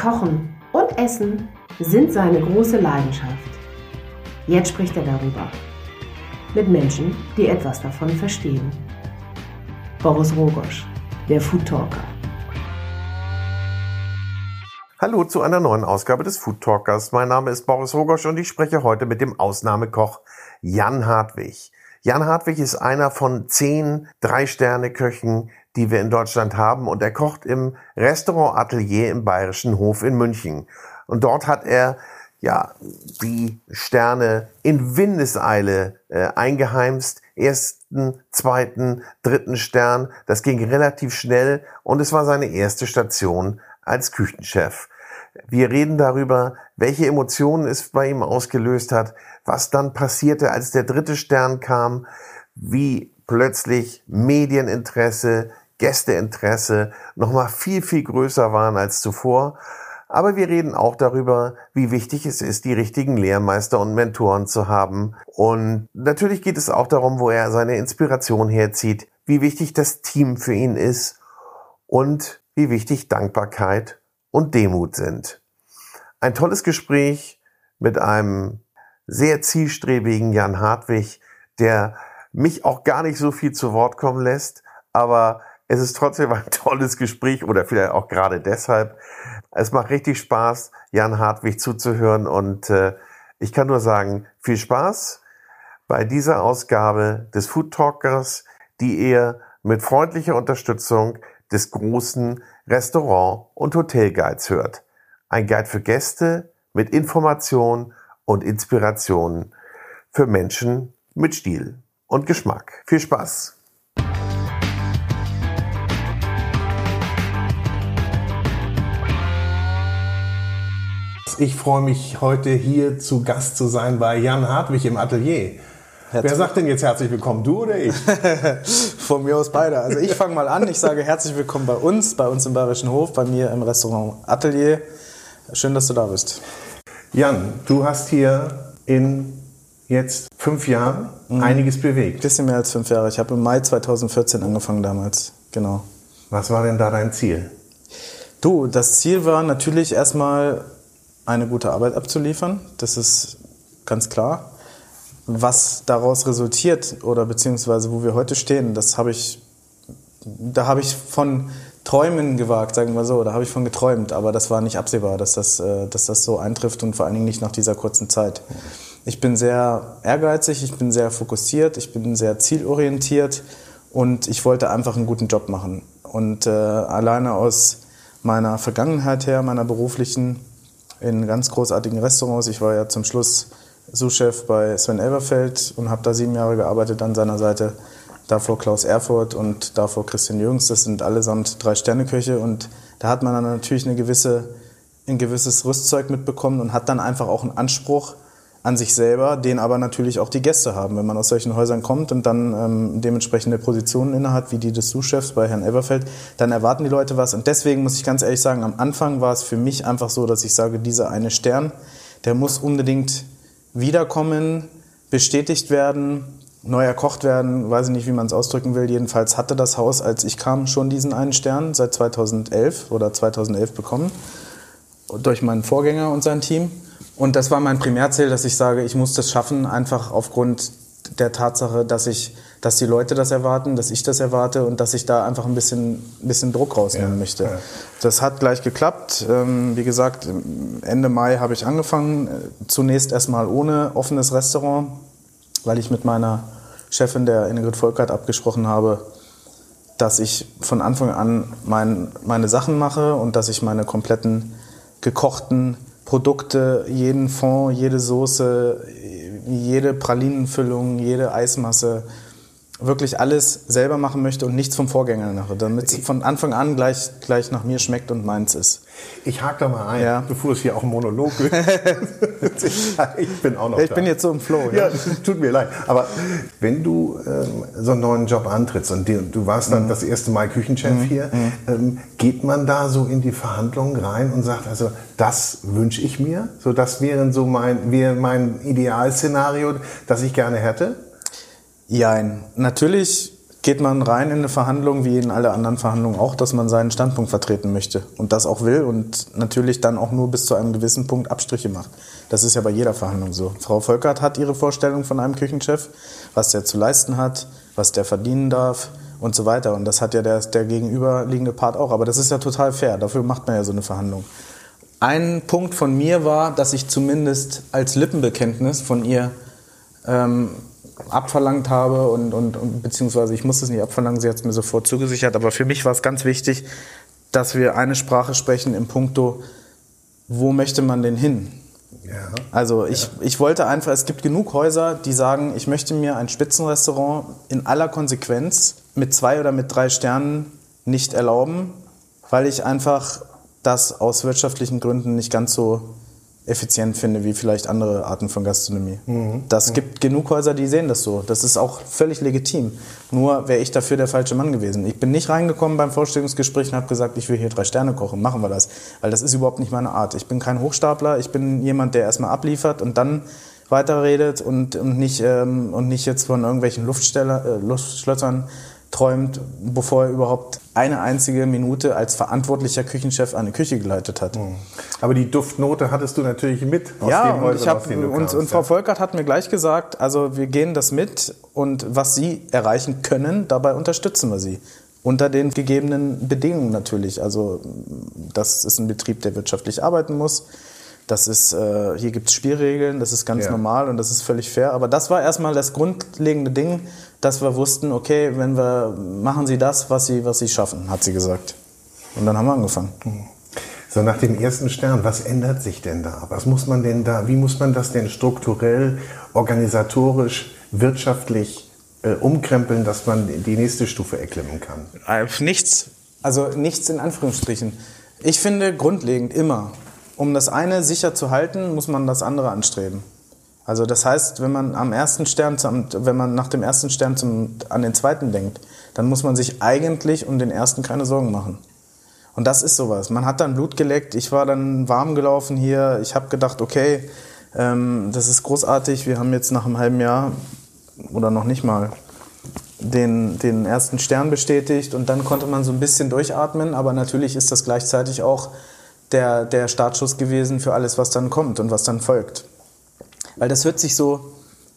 Kochen und Essen sind seine große Leidenschaft. Jetzt spricht er darüber. Mit Menschen, die etwas davon verstehen. Boris Rogosch, der Food Talker. Hallo zu einer neuen Ausgabe des Food Talkers. Mein Name ist Boris Rogosch und ich spreche heute mit dem Ausnahmekoch Jan Hartwig. Jan Hartwig ist einer von zehn Drei-Sterne-Köchen, die wir in Deutschland haben und er kocht im Restaurant Atelier im Bayerischen Hof in München. Und dort hat er ja die Sterne in Windeseile äh, eingeheimst. Ersten, zweiten, dritten Stern. Das ging relativ schnell und es war seine erste Station als Küchenchef. Wir reden darüber, welche Emotionen es bei ihm ausgelöst hat, was dann passierte, als der dritte Stern kam, wie plötzlich Medieninteresse, Gästeinteresse nochmal viel, viel größer waren als zuvor. Aber wir reden auch darüber, wie wichtig es ist, die richtigen Lehrmeister und Mentoren zu haben. Und natürlich geht es auch darum, wo er seine Inspiration herzieht, wie wichtig das Team für ihn ist und wie wichtig Dankbarkeit und Demut sind. Ein tolles Gespräch mit einem sehr zielstrebigen Jan Hartwig, der mich auch gar nicht so viel zu Wort kommen lässt, aber es ist trotzdem ein tolles Gespräch oder vielleicht auch gerade deshalb. Es macht richtig Spaß, Jan Hartwig zuzuhören und äh, ich kann nur sagen, viel Spaß bei dieser Ausgabe des Food Talkers, die ihr mit freundlicher Unterstützung des großen Restaurant- und Hotelguides hört. Ein Guide für Gäste mit Information und Inspiration für Menschen mit Stil und Geschmack. Viel Spaß! Ich freue mich heute hier zu Gast zu sein bei Jan Hartwig im Atelier. Herzlich Wer sagt denn jetzt herzlich willkommen, du oder ich? Von mir aus beide. Also ich fange mal an. Ich sage herzlich willkommen bei uns, bei uns im Bayerischen Hof, bei mir im Restaurant Atelier. Schön, dass du da bist. Jan, du hast hier in jetzt fünf Jahren mhm. einiges bewegt. Bisschen mehr als fünf Jahre. Ich habe im Mai 2014 angefangen damals. Genau. Was war denn da dein Ziel? Du, das Ziel war natürlich erstmal eine gute Arbeit abzuliefern. Das ist ganz klar. Was daraus resultiert oder beziehungsweise wo wir heute stehen, das habe ich, da habe ich von Träumen gewagt, sagen wir so, da habe ich von geträumt, aber das war nicht absehbar, dass das, äh, dass das so eintrifft und vor allen Dingen nicht nach dieser kurzen Zeit. Ich bin sehr ehrgeizig, ich bin sehr fokussiert, ich bin sehr zielorientiert und ich wollte einfach einen guten Job machen. Und äh, alleine aus meiner Vergangenheit her, meiner beruflichen, in ganz großartigen Restaurants. Ich war ja zum Schluss Sous-Chef bei Sven Elberfeld und habe da sieben Jahre gearbeitet an seiner Seite. Davor Klaus Erfurt und davor Christian Jürgens. Das sind allesamt drei Sterneköche und da hat man dann natürlich eine gewisse, ein gewisses Rüstzeug mitbekommen und hat dann einfach auch einen Anspruch, an sich selber, den aber natürlich auch die Gäste haben. Wenn man aus solchen Häusern kommt und dann ähm, dementsprechende Positionen innehat, wie die des Sous-Chefs bei Herrn Everfeld, dann erwarten die Leute was. Und deswegen muss ich ganz ehrlich sagen, am Anfang war es für mich einfach so, dass ich sage, dieser eine Stern, der muss unbedingt wiederkommen, bestätigt werden, neu erkocht werden, weiß ich nicht, wie man es ausdrücken will. Jedenfalls hatte das Haus, als ich kam, schon diesen einen Stern seit 2011 oder 2011 bekommen durch meinen Vorgänger und sein Team. Und das war mein Primärziel, dass ich sage, ich muss das schaffen, einfach aufgrund der Tatsache, dass ich, dass die Leute das erwarten, dass ich das erwarte und dass ich da einfach ein bisschen, ein bisschen Druck rausnehmen ja, möchte. Ja. Das hat gleich geklappt. Ähm, wie gesagt, Ende Mai habe ich angefangen. Zunächst erstmal ohne offenes Restaurant, weil ich mit meiner Chefin, der Ingrid Volkert, abgesprochen habe, dass ich von Anfang an mein, meine Sachen mache und dass ich meine kompletten gekochten Produkte, jeden Fond, jede Soße, jede Pralinenfüllung, jede Eismasse, wirklich alles selber machen möchte und nichts vom Vorgänger mache, damit es von Anfang an gleich, gleich nach mir schmeckt und meins ist. Ich hake da mal ein, ja. bevor es hier auch ein Monolog wird. ich bin auch noch Ich da. bin jetzt so im Flow. Ja, ja tut mir leid. Aber wenn du ähm, so einen neuen Job antrittst und die, du warst dann mhm. das erste Mal Küchenchef mhm. hier, mhm. ähm, geht man da so in die Verhandlungen rein und sagt, also das wünsche ich mir, so das wäre so mein, wäre mein Idealszenario, das ich gerne hätte? Ja, natürlich geht man rein in eine Verhandlung, wie in alle anderen Verhandlungen auch, dass man seinen Standpunkt vertreten möchte und das auch will und natürlich dann auch nur bis zu einem gewissen Punkt Abstriche macht. Das ist ja bei jeder Verhandlung so. Frau Volkert hat ihre Vorstellung von einem Küchenchef, was der zu leisten hat, was der verdienen darf und so weiter. Und das hat ja der, der gegenüberliegende Part auch. Aber das ist ja total fair. Dafür macht man ja so eine Verhandlung. Ein Punkt von mir war, dass ich zumindest als Lippenbekenntnis von ihr ähm, abverlangt habe und, und, und beziehungsweise ich musste es nicht abverlangen, sie hat es mir sofort zugesichert, aber für mich war es ganz wichtig, dass wir eine Sprache sprechen im Punkto, wo möchte man denn hin? Ja. Also ich, ja. ich wollte einfach, es gibt genug Häuser, die sagen, ich möchte mir ein Spitzenrestaurant in aller Konsequenz mit zwei oder mit drei Sternen nicht erlauben, weil ich einfach das aus wirtschaftlichen Gründen nicht ganz so effizient finde wie vielleicht andere Arten von Gastronomie. Mhm. Das mhm. gibt genug Häuser, die sehen das so. Das ist auch völlig legitim. Nur wäre ich dafür der falsche Mann gewesen. Ich bin nicht reingekommen beim Vorstellungsgespräch und habe gesagt, ich will hier drei Sterne kochen, machen wir das. Weil das ist überhaupt nicht meine Art. Ich bin kein Hochstapler, ich bin jemand, der erstmal abliefert und dann weiterredet und, und, nicht, ähm, und nicht jetzt von irgendwelchen Luftsteller, äh, Luftschlössern träumt, bevor er überhaupt eine einzige Minute als verantwortlicher Küchenchef eine Küche geleitet hat. Hm. Aber die Duftnote hattest du natürlich mit aus ja, Häusern, und, ich hab, und, und Frau Volkert hat mir gleich gesagt, also wir gehen das mit und was Sie erreichen können, dabei unterstützen wir Sie. Unter den gegebenen Bedingungen natürlich. Also das ist ein Betrieb, der wirtschaftlich arbeiten muss. Das ist, äh, hier gibt es Spielregeln, das ist ganz ja. normal und das ist völlig fair. Aber das war erstmal das grundlegende Ding, dass wir wussten, okay, wenn wir machen Sie das, was Sie, was Sie schaffen, hat sie gesagt. Und dann haben wir angefangen. Mhm. So nach dem ersten Stern, was ändert sich denn da? Was muss man denn da, wie muss man das denn strukturell, organisatorisch, wirtschaftlich äh, umkrempeln, dass man die nächste Stufe erklimmen kann? Äh, nichts. Also nichts in Anführungsstrichen. Ich finde grundlegend immer, um das eine sicher zu halten, muss man das andere anstreben. Also das heißt, wenn man am ersten Stern, wenn man nach dem ersten Stern zum, an den zweiten denkt, dann muss man sich eigentlich um den ersten keine Sorgen machen. Und das ist sowas. Man hat dann Blut geleckt, ich war dann warm gelaufen hier, ich habe gedacht, okay, ähm, das ist großartig, wir haben jetzt nach einem halben Jahr oder noch nicht mal den, den ersten Stern bestätigt und dann konnte man so ein bisschen durchatmen, aber natürlich ist das gleichzeitig auch der, der Startschuss gewesen für alles, was dann kommt und was dann folgt. Weil das hört sich so,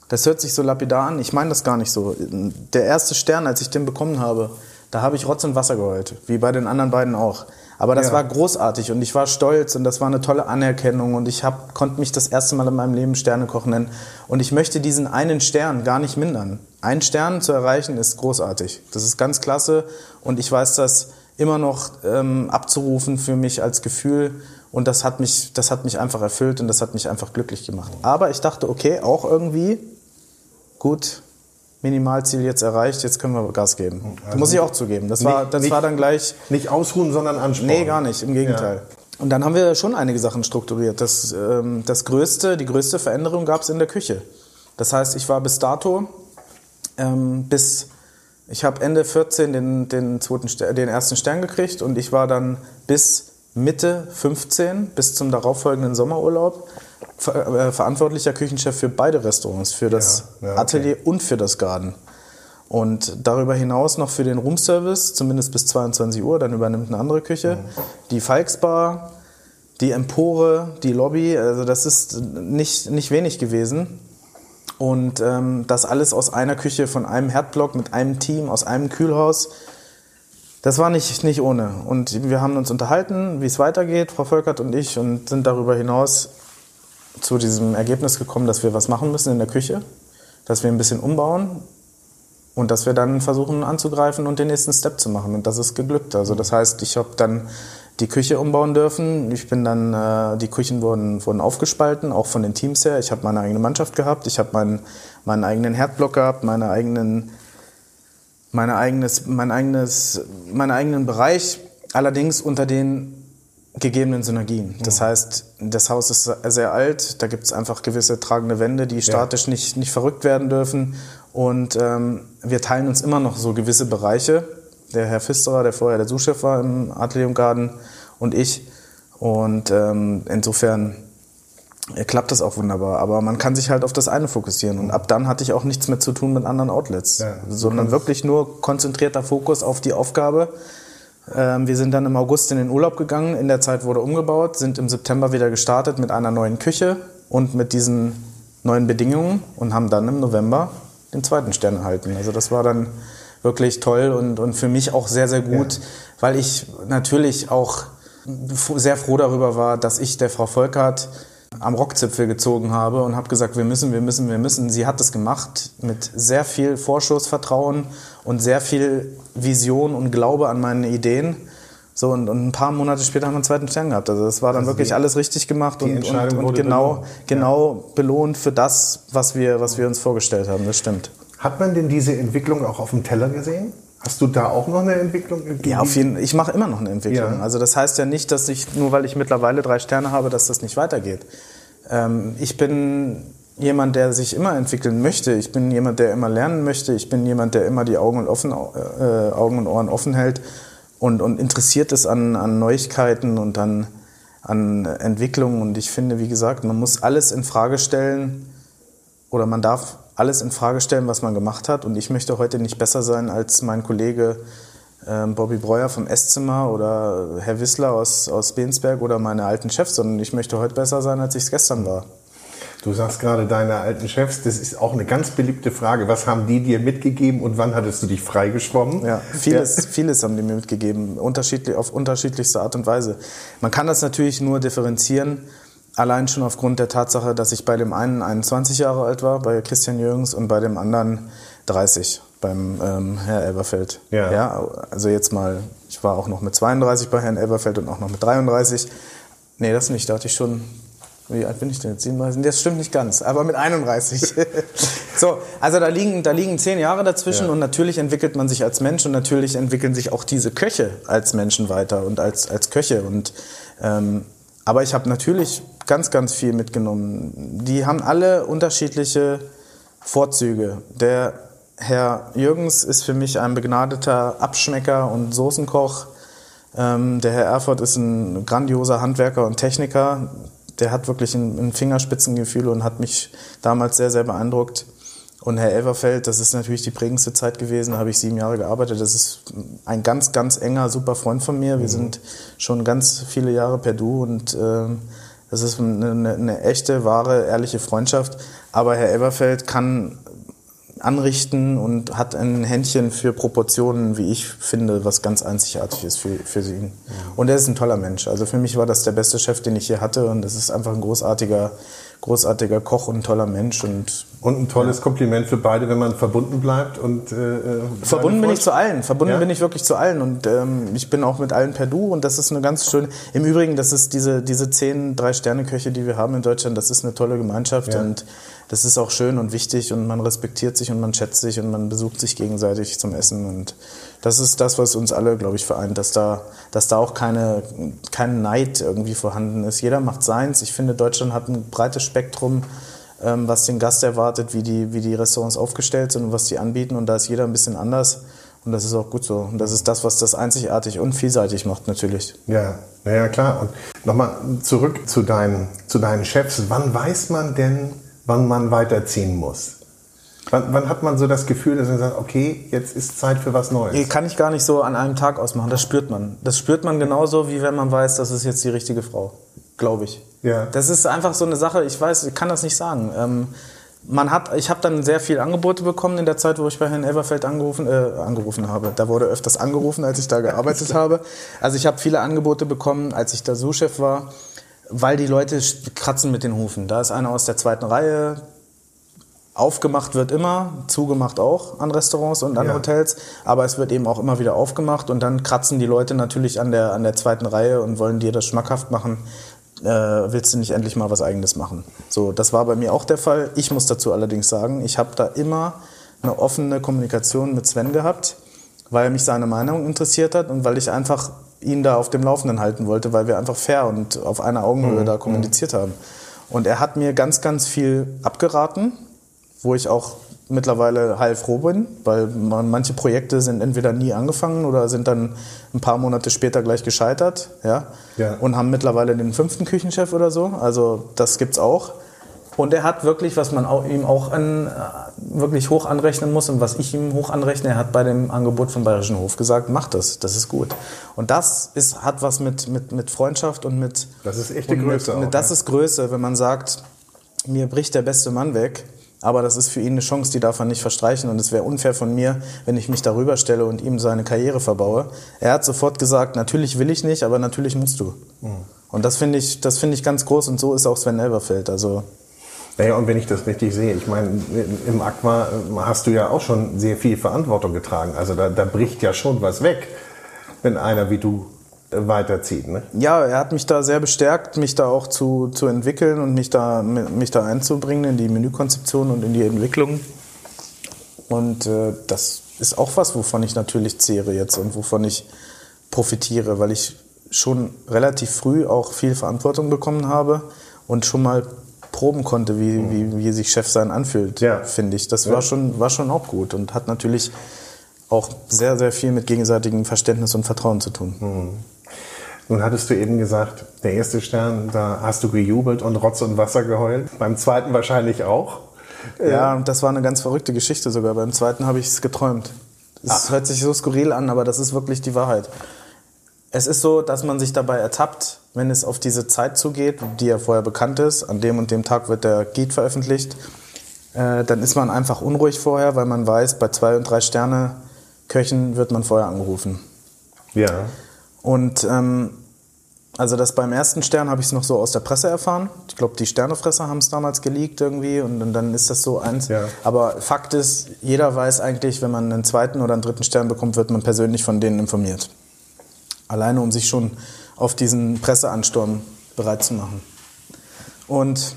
das hört sich so lapidar an. Ich meine das gar nicht so. Der erste Stern, als ich den bekommen habe, da habe ich Rotz und Wasser geheult, wie bei den anderen beiden auch. Aber das ja. war großartig und ich war stolz und das war eine tolle Anerkennung und ich hab, konnte mich das erste Mal in meinem Leben Sterne kochen nennen. Und ich möchte diesen einen Stern gar nicht mindern. Ein Stern zu erreichen ist großartig. Das ist ganz klasse und ich weiß das immer noch ähm, abzurufen für mich als Gefühl und das hat mich, das hat mich einfach erfüllt und das hat mich einfach glücklich gemacht. Aber ich dachte, okay, auch irgendwie, gut, Minimalziel jetzt erreicht, jetzt können wir Gas geben. Also muss ich auch zugeben. Das, war, das nicht, war dann gleich. Nicht ausruhen, sondern anspornen. Nee, gar nicht, im Gegenteil. Ja. Und dann haben wir schon einige Sachen strukturiert. Das, ähm, das größte, die größte Veränderung gab es in der Küche. Das heißt, ich war bis dato, ähm, bis, ich habe Ende 14 den, den, zweiten, den ersten Stern gekriegt und ich war dann bis Mitte 15 bis zum darauffolgenden Sommerurlaub ver äh, verantwortlicher Küchenchef für beide Restaurants, für das ja, ja, okay. Atelier und für das Garden. Und darüber hinaus noch für den Roomservice, zumindest bis 22 Uhr, dann übernimmt eine andere Küche. Mhm. Die Falksbar, die Empore, die Lobby, also das ist nicht, nicht wenig gewesen. Und ähm, das alles aus einer Küche, von einem Herdblock, mit einem Team, aus einem Kühlhaus das war nicht, nicht ohne. Und wir haben uns unterhalten, wie es weitergeht, Frau Volkert und ich, und sind darüber hinaus zu diesem Ergebnis gekommen, dass wir was machen müssen in der Küche, dass wir ein bisschen umbauen und dass wir dann versuchen anzugreifen und den nächsten Step zu machen. Und das ist geglückt. Also das heißt, ich habe dann die Küche umbauen dürfen. Ich bin dann, äh, die Küchen wurden, wurden aufgespalten, auch von den Teams her. Ich habe meine eigene Mannschaft gehabt, ich habe meinen, meinen eigenen Herdblock gehabt, meine eigenen meine eigenes, mein eigenes, meinen eigenen Bereich, allerdings unter den gegebenen Synergien. Das mhm. heißt, das Haus ist sehr alt, da gibt es einfach gewisse tragende Wände, die statisch ja. nicht, nicht verrückt werden dürfen. Und ähm, wir teilen uns immer noch so gewisse Bereiche. Der Herr Pfisterer, der vorher der Suchchef war im Atelier und ich. Und ähm, insofern äh, klappt das auch wunderbar. Aber man kann sich halt auf das eine fokussieren. Und ab dann hatte ich auch nichts mehr zu tun mit anderen Outlets, Ja, sondern wirklich nur konzentrierter Fokus auf die Aufgabe. Ähm, wir sind dann im August in den Urlaub gegangen. In der Zeit wurde umgebaut, sind im September wieder gestartet mit einer neuen Küche und mit diesen neuen Bedingungen und haben dann im November den zweiten Stern erhalten. Also das war dann wirklich toll und, und für mich auch sehr, sehr gut, weil ich natürlich auch sehr froh darüber war, dass ich der Frau Volkert am Rockzipfel gezogen habe und habe gesagt, wir müssen, wir müssen, wir müssen. Sie hat es gemacht mit sehr viel Vorschussvertrauen und sehr viel Vision und Glaube an meine Ideen. So, und, und ein paar Monate später haben wir einen zweiten Stern gehabt. Also das war dann Also wirklich die- alles richtig gemacht und, und, und genau, belohnt. genau belohnt für das, was wir, was wir uns vorgestellt haben. Das stimmt. Hat man denn diese Entwicklung auch auf dem Teller gesehen? Hast du da auch noch eine Entwicklung? Ja, auf jeden Ich mache immer noch eine Entwicklung. Ja. Also das heißt ja nicht, dass ich, nur weil ich mittlerweile drei Sterne habe, dass das nicht weitergeht. Ähm, ich bin jemand, der sich immer entwickeln möchte. Ich bin jemand, der immer lernen möchte. Ich bin jemand, der immer die Augen und, offen, äh, Augen und Ohren offen hält und, und interessiert ist an, an Neuigkeiten und an, an Entwicklungen. Und ich finde, wie gesagt, man muss alles in Frage stellen oder man darf alles in Frage stellen, was man gemacht hat. Und ich möchte heute nicht besser sein als mein Kollege ähm, Bobby Breuer vom Esszimmer oder Herr Wissler aus, aus Bensberg oder meine alten Chefs, sondern ich möchte heute besser sein, als ich es gestern war. Du sagst gerade deine alten Chefs, das ist auch eine ganz beliebte Frage. Was haben die dir mitgegeben und wann hattest du dich freigeschwommen? Ja, vieles, vieles haben die mir mitgegeben, unterschiedlich, auf unterschiedlichste Art und Weise. Man kann das natürlich nur differenzieren, allein schon aufgrund der Tatsache, dass ich bei dem einen 21 Jahre alt war, bei Christian Jürgens, und bei dem anderen 30, beim ähm, Herr Elberfeld. Ja. ja. Also jetzt mal, ich war auch noch mit 32 bei Herrn Elberfeld und auch noch mit 33. Nee, das nicht, da hatte ich schon wie alt bin ich denn jetzt? 37? Das stimmt nicht ganz, aber mit 31. so, also da liegen, da liegen zehn Jahre dazwischen Ja. und natürlich entwickelt man sich als Mensch und natürlich entwickeln sich auch diese Köche als Menschen weiter und als, als Köche. Und, ähm, aber ich habe natürlich ganz, ganz viel mitgenommen. Die haben alle unterschiedliche Vorzüge. Der Herr Jürgens ist für mich ein begnadeter Abschmecker und Soßenkoch. Ähm, der Herr Erfurt ist ein grandioser Handwerker und Techniker. Der hat wirklich ein, ein Fingerspitzengefühl und hat mich damals sehr, sehr beeindruckt. Und Herr Elverfeld, das ist natürlich die prägendste Zeit gewesen, da habe ich sieben Jahre gearbeitet. Das ist ein ganz, ganz enger, super Freund von mir. Wir sind schon ganz viele Jahre per Du und ähm, das ist eine, eine, eine echte, wahre, ehrliche Freundschaft. Aber Herr Elverfeld kann anrichten und hat ein Händchen für Proportionen, wie ich finde, was ganz einzigartig ist für, für ihn. Und er ist ein toller Mensch. Also für mich war das der beste Chef, den ich hier hatte und es ist einfach ein großartiger, großartiger Koch und ein toller Mensch und Und ein tolles Kompliment für beide, wenn man verbunden bleibt und äh, äh, Verbunden bin ich zu allen. Verbunden Ja? bin ich wirklich zu allen. Und ähm, ich bin auch mit allen per Du. Und das ist eine ganz schöne. Im Übrigen, das ist diese, diese zehn Drei-Sterne-Köche, die wir haben in Deutschland, das ist eine tolle Gemeinschaft. Ja. Und das ist auch schön und wichtig. Und man respektiert sich und man schätzt sich und man besucht sich gegenseitig zum Essen. Und das ist das, was uns alle, glaube ich, vereint, dass da, dass da auch keine, kein Neid irgendwie vorhanden ist. Jeder macht seins. Ich finde, Deutschland hat ein breites Spektrum ähm, was den Gast erwartet, wie die, wie die Restaurants aufgestellt sind und was die anbieten. Und da ist jeder ein bisschen anders. Und das ist auch gut so. Und das ist das, was das einzigartig und vielseitig macht, natürlich. Ja, naja, klar. Und nochmal zurück zu deinen, zu deinen Chefs. Wann weiß man denn, wann man weiterziehen muss? Wann, wann hat man so das Gefühl, dass man sagt, okay, jetzt ist Zeit für was Neues? Kann ich gar nicht so an einem Tag ausmachen. Das spürt man. Das spürt man genauso, wie wenn man weiß, das ist jetzt die richtige Frau. Glaube ich. Ja. Das ist einfach so eine Sache, ich weiß, ich kann das nicht sagen. Ähm, man hat, ich habe dann sehr viel Angebote bekommen in der Zeit, wo ich bei Herrn Elberfeld angerufen, äh, angerufen habe. Da wurde öfters angerufen, als ich da gearbeitet habe. Also ich habe viele Angebote bekommen, als ich da Sous-Chef war, weil die Leute kratzen mit den Hufen. Da ist einer aus der zweiten Reihe, Aufgemacht wird immer, zugemacht auch an Restaurants und an Ja. Hotels, aber es wird eben auch immer wieder aufgemacht und dann kratzen die Leute natürlich an der, an der zweiten Reihe und wollen dir das schmackhaft machen. Äh, willst du nicht endlich mal was Eigenes machen? So, das war bei mir auch der Fall. Ich muss dazu allerdings sagen, ich habe da immer eine offene Kommunikation mit Sven gehabt, weil mich seine Meinung interessiert hat und weil ich einfach ihn da auf dem Laufenden halten wollte, weil wir einfach fair und auf einer Augenhöhe da kommuniziert haben. Und er hat mir ganz, ganz viel abgeraten, wo ich auch mittlerweile heilfroh bin, weil man, manche Projekte sind entweder nie angefangen oder sind dann ein paar Monate später gleich gescheitert, ja, Ja. und haben mittlerweile den fünften Küchenchef oder so. Also das gibt's auch. Und er hat wirklich, was man auch, ihm auch an, äh, wirklich hoch anrechnen muss und was ich ihm hoch anrechne, er hat bei dem Angebot vom Bayerischen Hof gesagt, mach das, das ist gut. Und das ist, hat was mit, mit, mit Freundschaft und mit... Das ist echte Größe Mit, auch, mit, das ja. ist Größe, wenn man sagt, mir bricht der beste Mann weg, aber das ist für ihn eine Chance, die darf er nicht verstreichen und es wäre unfair von mir, wenn ich mich darüber stelle und ihm seine Karriere verbaue. Er hat sofort gesagt, natürlich will ich nicht, aber natürlich musst du. Mhm. Und das finde ich, das finde ich ganz groß und so ist auch Sven Elberfeld. Also Naja, und wenn ich das richtig sehe, ich meine, im Aqua äh, hast du ja auch schon sehr viel Verantwortung getragen. Also da, da bricht ja schon was weg, wenn einer wie du äh, weiterzieht. Ne? ja, er hat mich da sehr bestärkt, mich da auch zu, zu entwickeln und mich da, mich da einzubringen in die Menükonzeption und in die Entwicklung. Und äh, das ist auch was, wovon ich natürlich zehre jetzt und wovon ich profitiere, weil ich schon relativ früh auch viel Verantwortung bekommen habe und schon mal proben konnte, wie, wie, wie sich Chef sein anfühlt, Ja. finde ich. Das Ja. war, schon, war schon auch gut und hat natürlich auch sehr, sehr viel mit gegenseitigem Verständnis und Vertrauen zu tun. Nun hattest du eben gesagt, der erste Stern, da hast du gejubelt und Rotz und Wasser geheult. Beim zweiten wahrscheinlich auch. Ja, und das war eine ganz verrückte Geschichte sogar. Beim zweiten habe ich es geträumt. Es hört sich so skurril an, aber das ist wirklich die Wahrheit. Es ist so, dass man sich dabei ertappt, wenn es auf diese Zeit zugeht, die ja vorher bekannt ist, an dem und dem Tag wird der Guide veröffentlicht, äh, dann ist man einfach unruhig vorher, weil man weiß, bei zwei und drei Sterne Köchen wird man vorher angerufen. Ja. Und ähm, also das beim ersten Stern habe ich es noch so aus der Presse erfahren. Ich glaube, die Sternefresser haben es damals geleakt irgendwie und, dann- dann ist das so eins. Ja. Aber Fakt ist, jeder weiß eigentlich, wenn man einen zweiten oder einen dritten Stern bekommt, wird man persönlich von denen informiert. Alleine, um sich schon auf diesen Presseansturm bereit zu machen. Und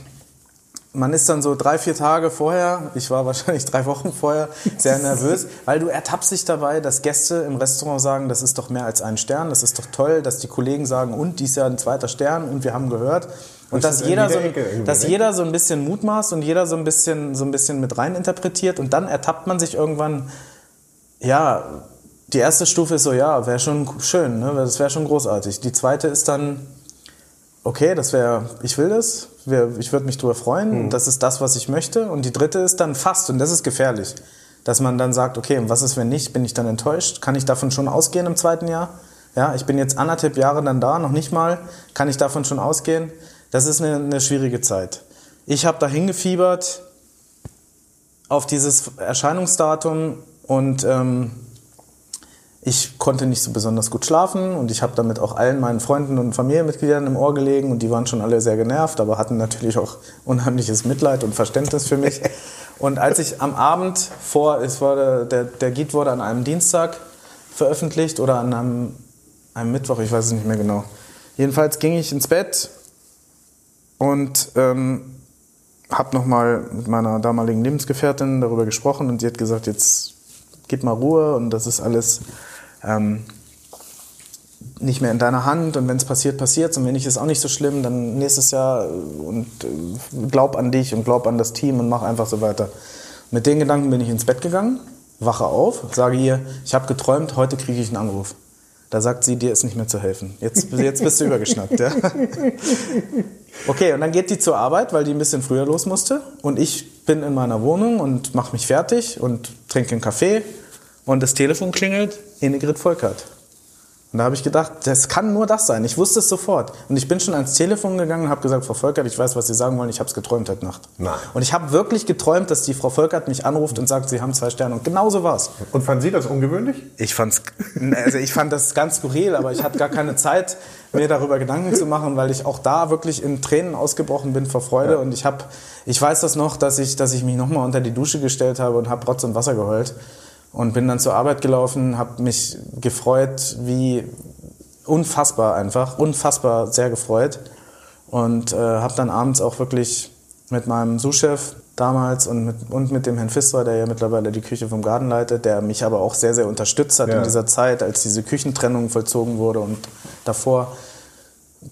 man ist dann so drei, vier Tage vorher, ich war wahrscheinlich drei Wochen vorher, sehr nervös, weil du ertappst dich dabei, dass Gäste im Restaurant sagen, das ist doch mehr als ein Stern, das ist doch toll, dass die Kollegen sagen, und dies ist ja ein zweiter Stern und wir haben gehört. Und Das dass jeder, so, irgendwie, dass ne? jeder so ein bisschen mutmaßt und jeder so ein bisschen, so ein bisschen mit rein interpretiert und dann ertappt man sich irgendwann, ja, die erste Stufe ist so, ja, wäre schon schön, ne? das wäre schon großartig. Die zweite ist dann, okay, das wäre, ich will das, wär, ich würde mich drüber freuen, das ist das, was ich möchte. Und die dritte ist dann fast, und das ist gefährlich, dass man dann sagt, okay, und was ist, wenn nicht, bin ich dann enttäuscht? Kann ich davon schon ausgehen im zweiten Jahr? Ja, ich bin jetzt anderthalb Jahre dann da, noch nicht mal, kann ich davon schon ausgehen? Das ist eine, eine schwierige Zeit. Ich habe da hingefiebert auf dieses Erscheinungsdatum und ähm, ich konnte nicht so besonders gut schlafen und ich habe damit auch allen meinen Freunden und Familienmitgliedern im Ohr gelegen und die waren schon alle sehr genervt, aber hatten natürlich auch unheimliches Mitleid und Verständnis für mich. Und als ich am Abend vor, es war der, der, Guide wurde an einem Dienstag veröffentlicht oder an einem, einem Mittwoch, ich weiß es nicht mehr genau. Jedenfalls ging ich ins Bett und ähm, habe nochmal mit meiner damaligen Lebensgefährtin darüber gesprochen und sie hat gesagt, jetzt gib mal Ruhe und das ist alles ähm, nicht mehr in deiner Hand und wenn es passiert, passiert und wenn nicht, ist auch nicht so schlimm, dann nächstes Jahr äh, und äh, glaub an dich und glaub an das Team und mach einfach so weiter. Mit den Gedanken bin ich ins Bett gegangen, wache auf, sage ihr, ich habe geträumt, heute kriege ich einen Anruf. Da sagt sie, dir ist nicht mehr zu helfen. Jetzt, jetzt bist du übergeschnappt. Ja? Okay, und dann geht die zur Arbeit, weil die ein bisschen früher los musste. Und ich bin in meiner Wohnung und mache mich fertig und trinke einen Kaffee. Und das Telefon klingelt, Innegrid Volkert. Und da habe ich gedacht, das kann nur das sein. Ich wusste es sofort. Und ich bin schon ans Telefon gegangen und habe gesagt, Frau Volkert, ich weiß, was Sie sagen wollen, ich habe es geträumt heute Nacht. Nein. Und ich habe wirklich geträumt, dass die Frau Volkert mich anruft und sagt, Sie haben zwei Sterne. Und genau so war's. Und fanden Sie das ungewöhnlich? Ich fand's, also ich fand das ganz skurril, aber ich hatte gar keine Zeit, mir darüber Gedanken zu machen, weil ich auch da wirklich in Tränen ausgebrochen bin vor Freude. Und ich habe, ich weiß das noch, dass ich, dass ich mich nochmal unter die Dusche gestellt habe und habe Rotz und Wasser geheult und bin dann zur Arbeit gelaufen, habe mich gefreut, wie unfassbar einfach, unfassbar sehr gefreut und äh, habe dann abends auch wirklich mit meinem Sous-Chef damals und mit, und mit dem Herrn Pfister, der ja mittlerweile die Küche vom Garten leitet, der mich aber auch sehr, sehr unterstützt hat Ja. in dieser Zeit, als diese Küchentrennung vollzogen wurde und davor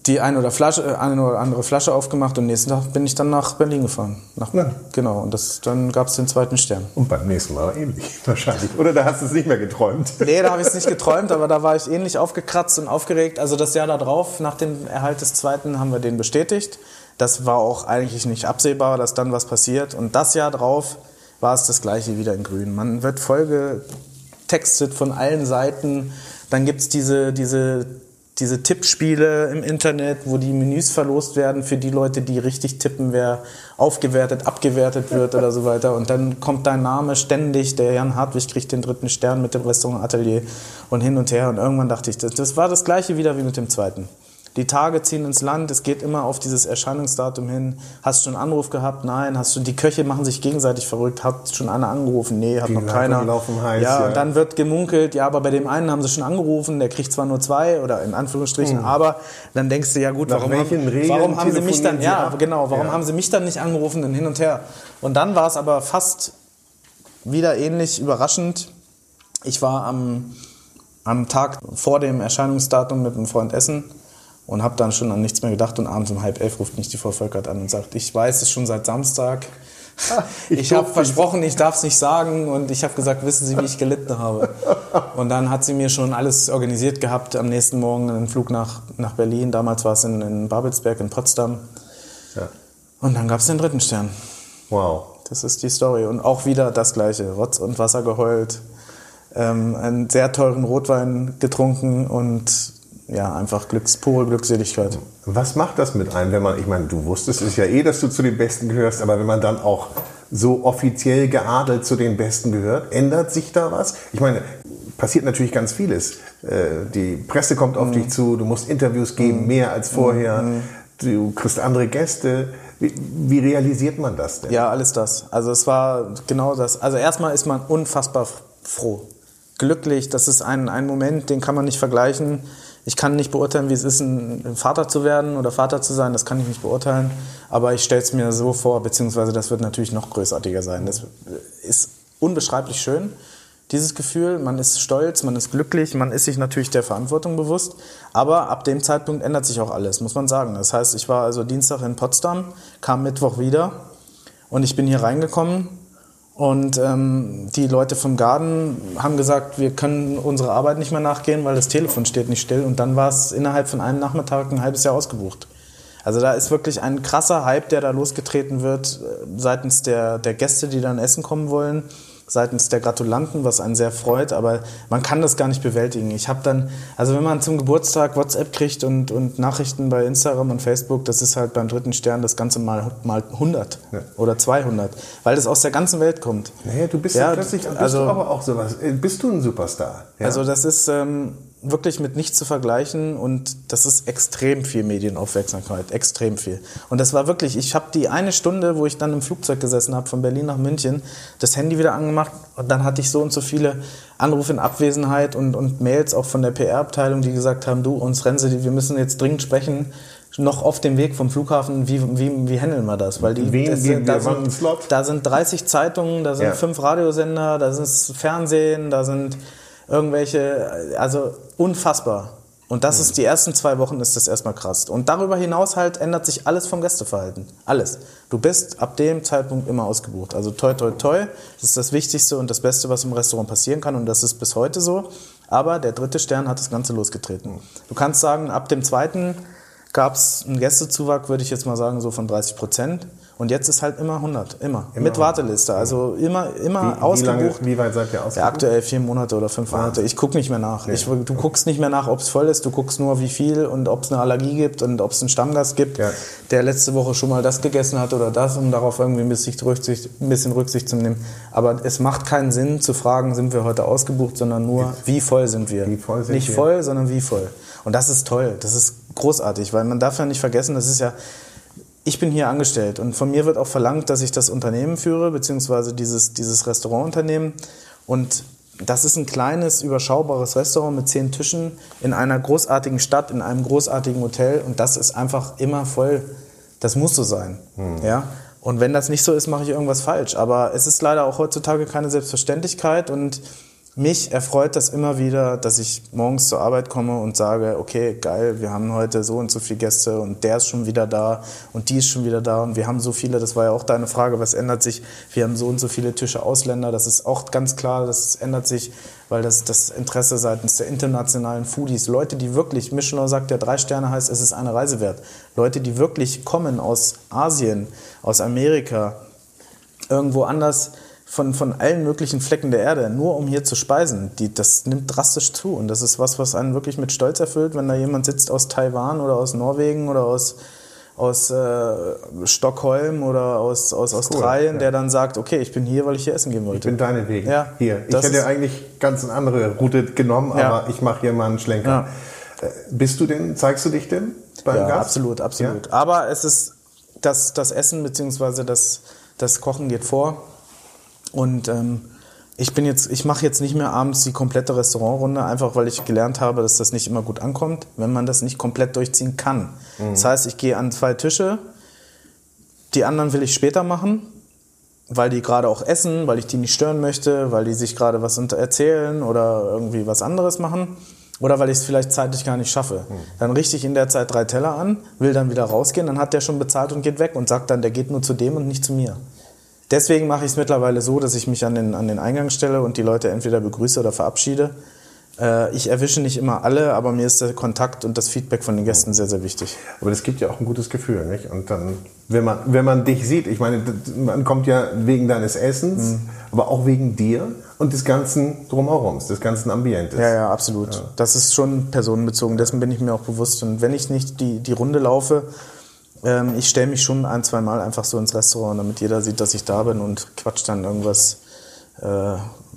die eine oder, Flasche, äh, eine oder andere Flasche aufgemacht und nächsten Tag bin ich dann nach Berlin gefahren. Nach, Ja. Genau, und das, dann gab es den zweiten Stern. Und beim nächsten Mal ähnlich wahrscheinlich. Oder da hast du es nicht mehr geträumt. Nee, da habe ich es nicht geträumt, aber da war ich ähnlich aufgekratzt und aufgeregt. Also das Jahr darauf, nach dem Erhalt des zweiten, haben wir den bestätigt. Das war auch eigentlich nicht absehbar, dass dann was passiert. Und das Jahr drauf war es das gleiche wieder in Grün. Man wird vollgetextet von allen Seiten. Dann gibt's diese, diese, diese Tippspiele im Internet, wo die Menüs verlost werden für die Leute, die richtig tippen, wer aufgewertet, abgewertet wird oder so weiter. Und dann kommt dein Name ständig, der Jan Hartwig kriegt den dritten Stern mit dem Restaurant Atelier und hin und her. Und irgendwann dachte ich, das, das war das gleiche wieder wie mit dem zweiten. Die Tage ziehen ins Land, es geht immer auf dieses Erscheinungsdatum hin. Hast du einen Anruf gehabt? Nein. Hast du, die Köche machen sich gegenseitig verrückt. Hat schon einer angerufen? Nee, hat Die noch keiner. laufen heiß, ja, ja. und dann wird gemunkelt, ja, aber bei dem einen haben sie schon angerufen, der kriegt zwar nur zwei oder in Anführungsstrichen, aber dann denkst du, ja gut. Nach warum, haben, warum haben sie mich dann, sie ja, ab? genau, warum Ja. haben sie mich dann nicht angerufen und hin und her. Und dann war es aber fast wieder ähnlich überraschend. Ich war am, am Tag vor dem Erscheinungsdatum mit einem Freund essen und habe dann schon an nichts mehr gedacht und abends um halb elf ruft mich die Frau Volkert an und sagt, ich weiß es schon seit Samstag. ich Ich habe versprochen, ich darf es nicht sagen und ich habe gesagt, wissen Sie, wie ich gelitten habe. Und dann hat sie mir schon alles organisiert gehabt, am nächsten Morgen einen Flug nach, nach Berlin, damals war es in, in Babelsberg in Potsdam. Ja. Und dann gab es den dritten Stern. Wow. Das ist die Story. Und auch wieder das Gleiche. Rotz und Wasser geheult, ähm, einen sehr teuren Rotwein getrunken und ja, einfach Glücks, pure Glückseligkeit. Was macht das mit einem, wenn man, ich meine, du wusstest es ja eh, dass du zu den Besten gehörst, aber wenn man dann auch so offiziell geadelt zu den Besten gehört, ändert sich da was? Ich meine, passiert natürlich ganz vieles. Äh, Die Presse kommt auf dich zu, du musst Interviews geben, mehr als vorher, du kriegst andere Gäste. Wie, wie realisiert man das denn? Ja, alles das. Also es war genau das. Also erstmal ist man unfassbar froh. Glücklich, das ist ein, ein Moment, den kann man nicht vergleichen. Ich kann nicht beurteilen, wie es ist, ein Vater zu werden oder Vater zu sein, das kann ich nicht beurteilen. Aber ich stelle es mir so vor, beziehungsweise das wird natürlich noch großartiger sein. Das ist unbeschreiblich schön, dieses Gefühl. Man ist stolz, man ist glücklich, man ist sich natürlich der Verantwortung bewusst. Aber ab dem Zeitpunkt ändert sich auch alles, muss man sagen. Das heißt, ich war also Dienstag in Potsdam, kam Mittwoch wieder und ich bin hier reingekommen und ähm, die Leute vom Garden haben gesagt, wir können unsere Arbeit nicht mehr nachgehen, weil das Telefon steht nicht still. Und dann war es innerhalb von einem Nachmittag ein halbes Jahr ausgebucht. Also da ist wirklich ein krasser Hype, der da losgetreten wird äh, seitens der, der Gäste, die dann essen kommen wollen, seitens der Gratulanten, was einen sehr freut. Aber man kann das gar nicht bewältigen. Ich habe dann, also wenn man zum Geburtstag WhatsApp kriegt und, und Nachrichten bei Instagram und Facebook, das ist halt beim dritten Stern das Ganze mal, mal 100 Ja. oder 200, weil das aus der ganzen Welt kommt. Naja, du bist ja, plötzlich, bist also- du aber auch sowas. Äh, Bist du ein Superstar? Ja? Also das ist ähm, wirklich mit nichts zu vergleichen und das ist extrem viel Medienaufmerksamkeit, extrem viel. Und das war wirklich, ich habe die eine Stunde, wo ich dann im Flugzeug gesessen habe von Berlin nach München, das Handy wieder angemacht und dann hatte ich so und so viele Anrufe in Abwesenheit und, und Mails auch von der PR-Abteilung, die gesagt haben, du, uns Renze, wir müssen jetzt dringend sprechen, noch auf dem Weg vom Flughafen, wie, wie, wie handeln wir das? Weil die, Wen das, geben da, sind, da sind 30 Zeitungen, da sind Ja. fünf Radiosender, da ist Fernsehen, da sind irgendwelche, also unfassbar. Und das ist die ersten zwei Wochen ist das erstmal krass. Und darüber hinaus halt ändert sich alles vom Gästeverhalten. Alles. Du bist ab dem Zeitpunkt immer ausgebucht. Also toi toi toi, das ist das Wichtigste und das Beste, was im Restaurant passieren kann. Und das ist bis heute so. Aber der dritte Stern hat das Ganze losgetreten. Du kannst sagen, ab dem zweiten gab es einen Gästezuwachs, würde ich jetzt mal sagen, so von 30 Prozent. Und jetzt ist halt immer 100, immer. Mit Warteliste, also immer, immer wie, wie, ausgebucht. lange, wie weit seid ihr Ja, ausgebucht? aktuell vier Monate oder fünf Monate. Ich gucke nicht mehr nach. Ich, du guckst nicht mehr nach, ob es voll ist. Du guckst nur, wie viel und ob es eine Allergie gibt und ob es einen Stammgast gibt, Ja. der letzte Woche schon mal das gegessen hat oder das, um darauf irgendwie ein bisschen Rücksicht, ein bisschen Rücksicht zu nehmen. Aber es macht keinen Sinn zu fragen, sind wir heute ausgebucht, sondern nur, wie voll sind wir. Wie voll sind nicht wir? voll, sondern wie voll. Und das ist toll. Das ist großartig, weil man darf ja nicht vergessen, das ist ja ich bin hier angestellt und von mir wird auch verlangt, dass ich das Unternehmen führe, beziehungsweise dieses, dieses Restaurantunternehmen. Und das ist ein kleines, überschaubares Restaurant mit zehn Tischen in einer großartigen Stadt, in einem großartigen Hotel. Und das ist einfach immer voll. Das muss so sein. Ja? Und wenn das nicht so ist, mache ich irgendwas falsch. Aber es ist leider auch heutzutage keine Selbstverständlichkeit. Und mich erfreut das immer wieder, dass ich morgens zur Arbeit komme und sage, okay, geil, wir haben heute so und so viele Gäste und der ist schon wieder da und die ist schon wieder da und wir haben so viele, das war ja auch deine Frage, was ändert sich? Wir haben so und so viele Tische Ausländer, das ist auch ganz klar, das ändert sich, weil das das Interesse seitens der internationalen Foodies, Leute, die wirklich, Michelin sagt ja, drei Sterne heißt, es ist eine Reise wert. Leute, die wirklich kommen aus Asien, aus Amerika, irgendwo anders, von, von allen möglichen Flecken der Erde, nur um hier zu speisen, die, das nimmt drastisch zu. Und das ist was, was einen wirklich mit Stolz erfüllt, wenn da jemand sitzt aus Taiwan oder aus Norwegen oder aus, aus äh, Stockholm oder aus, aus Australien, cool, ja. der dann sagt, okay, ich bin hier, weil ich hier essen gehen wollte. Ich bin deinetwegen ja, hier. Ich hätte eigentlich ganz eine andere Route genommen, ja. aber ich mache hier mal einen Schlenker. Ja. Äh, bist du denn, zeigst du dich denn beim ja, Gast? absolut, absolut. Aber es ist das, das Essen bzw. Das, das Kochen geht vor. Und ähm, ich bin jetzt, ich mache jetzt nicht mehr abends die komplette Restaurantrunde, einfach weil ich gelernt habe, dass das nicht immer gut ankommt, wenn man das nicht komplett durchziehen kann. Mhm. Das heißt, ich gehe an zwei Tische, die anderen will ich später machen, weil die gerade auch essen, weil ich die nicht stören möchte, weil die sich gerade was erzählen oder irgendwie was anderes machen. Oder weil ich es vielleicht zeitlich gar nicht schaffe. Mhm. Dann richte ich in der Zeit drei Teller an, will dann wieder rausgehen, dann hat der schon bezahlt und geht weg und sagt dann, der geht nur zu dem und nicht zu mir. Deswegen mache ich es mittlerweile so, dass ich mich an den, an den Eingang stelle und die Leute entweder begrüße oder verabschiede. Äh, ich erwische nicht immer alle, aber mir ist der Kontakt und das Feedback von den Gästen sehr, sehr wichtig. Aber das gibt ja auch ein gutes Gefühl, nicht? Und dann, wenn man, wenn man dich sieht, ich meine, man kommt ja wegen deines Essens, mhm. aber auch wegen dir und des ganzen Drumherum, des ganzen Ambientes. Ja, ja, absolut. Ja. Das ist schon personenbezogen, dessen bin ich mir auch bewusst. Und wenn ich nicht die, die Runde laufe, ähm, ich stelle mich schon ein, zwei Mal einfach so ins Restaurant, damit jeder sieht, dass ich da bin und quatsch dann irgendwas, äh,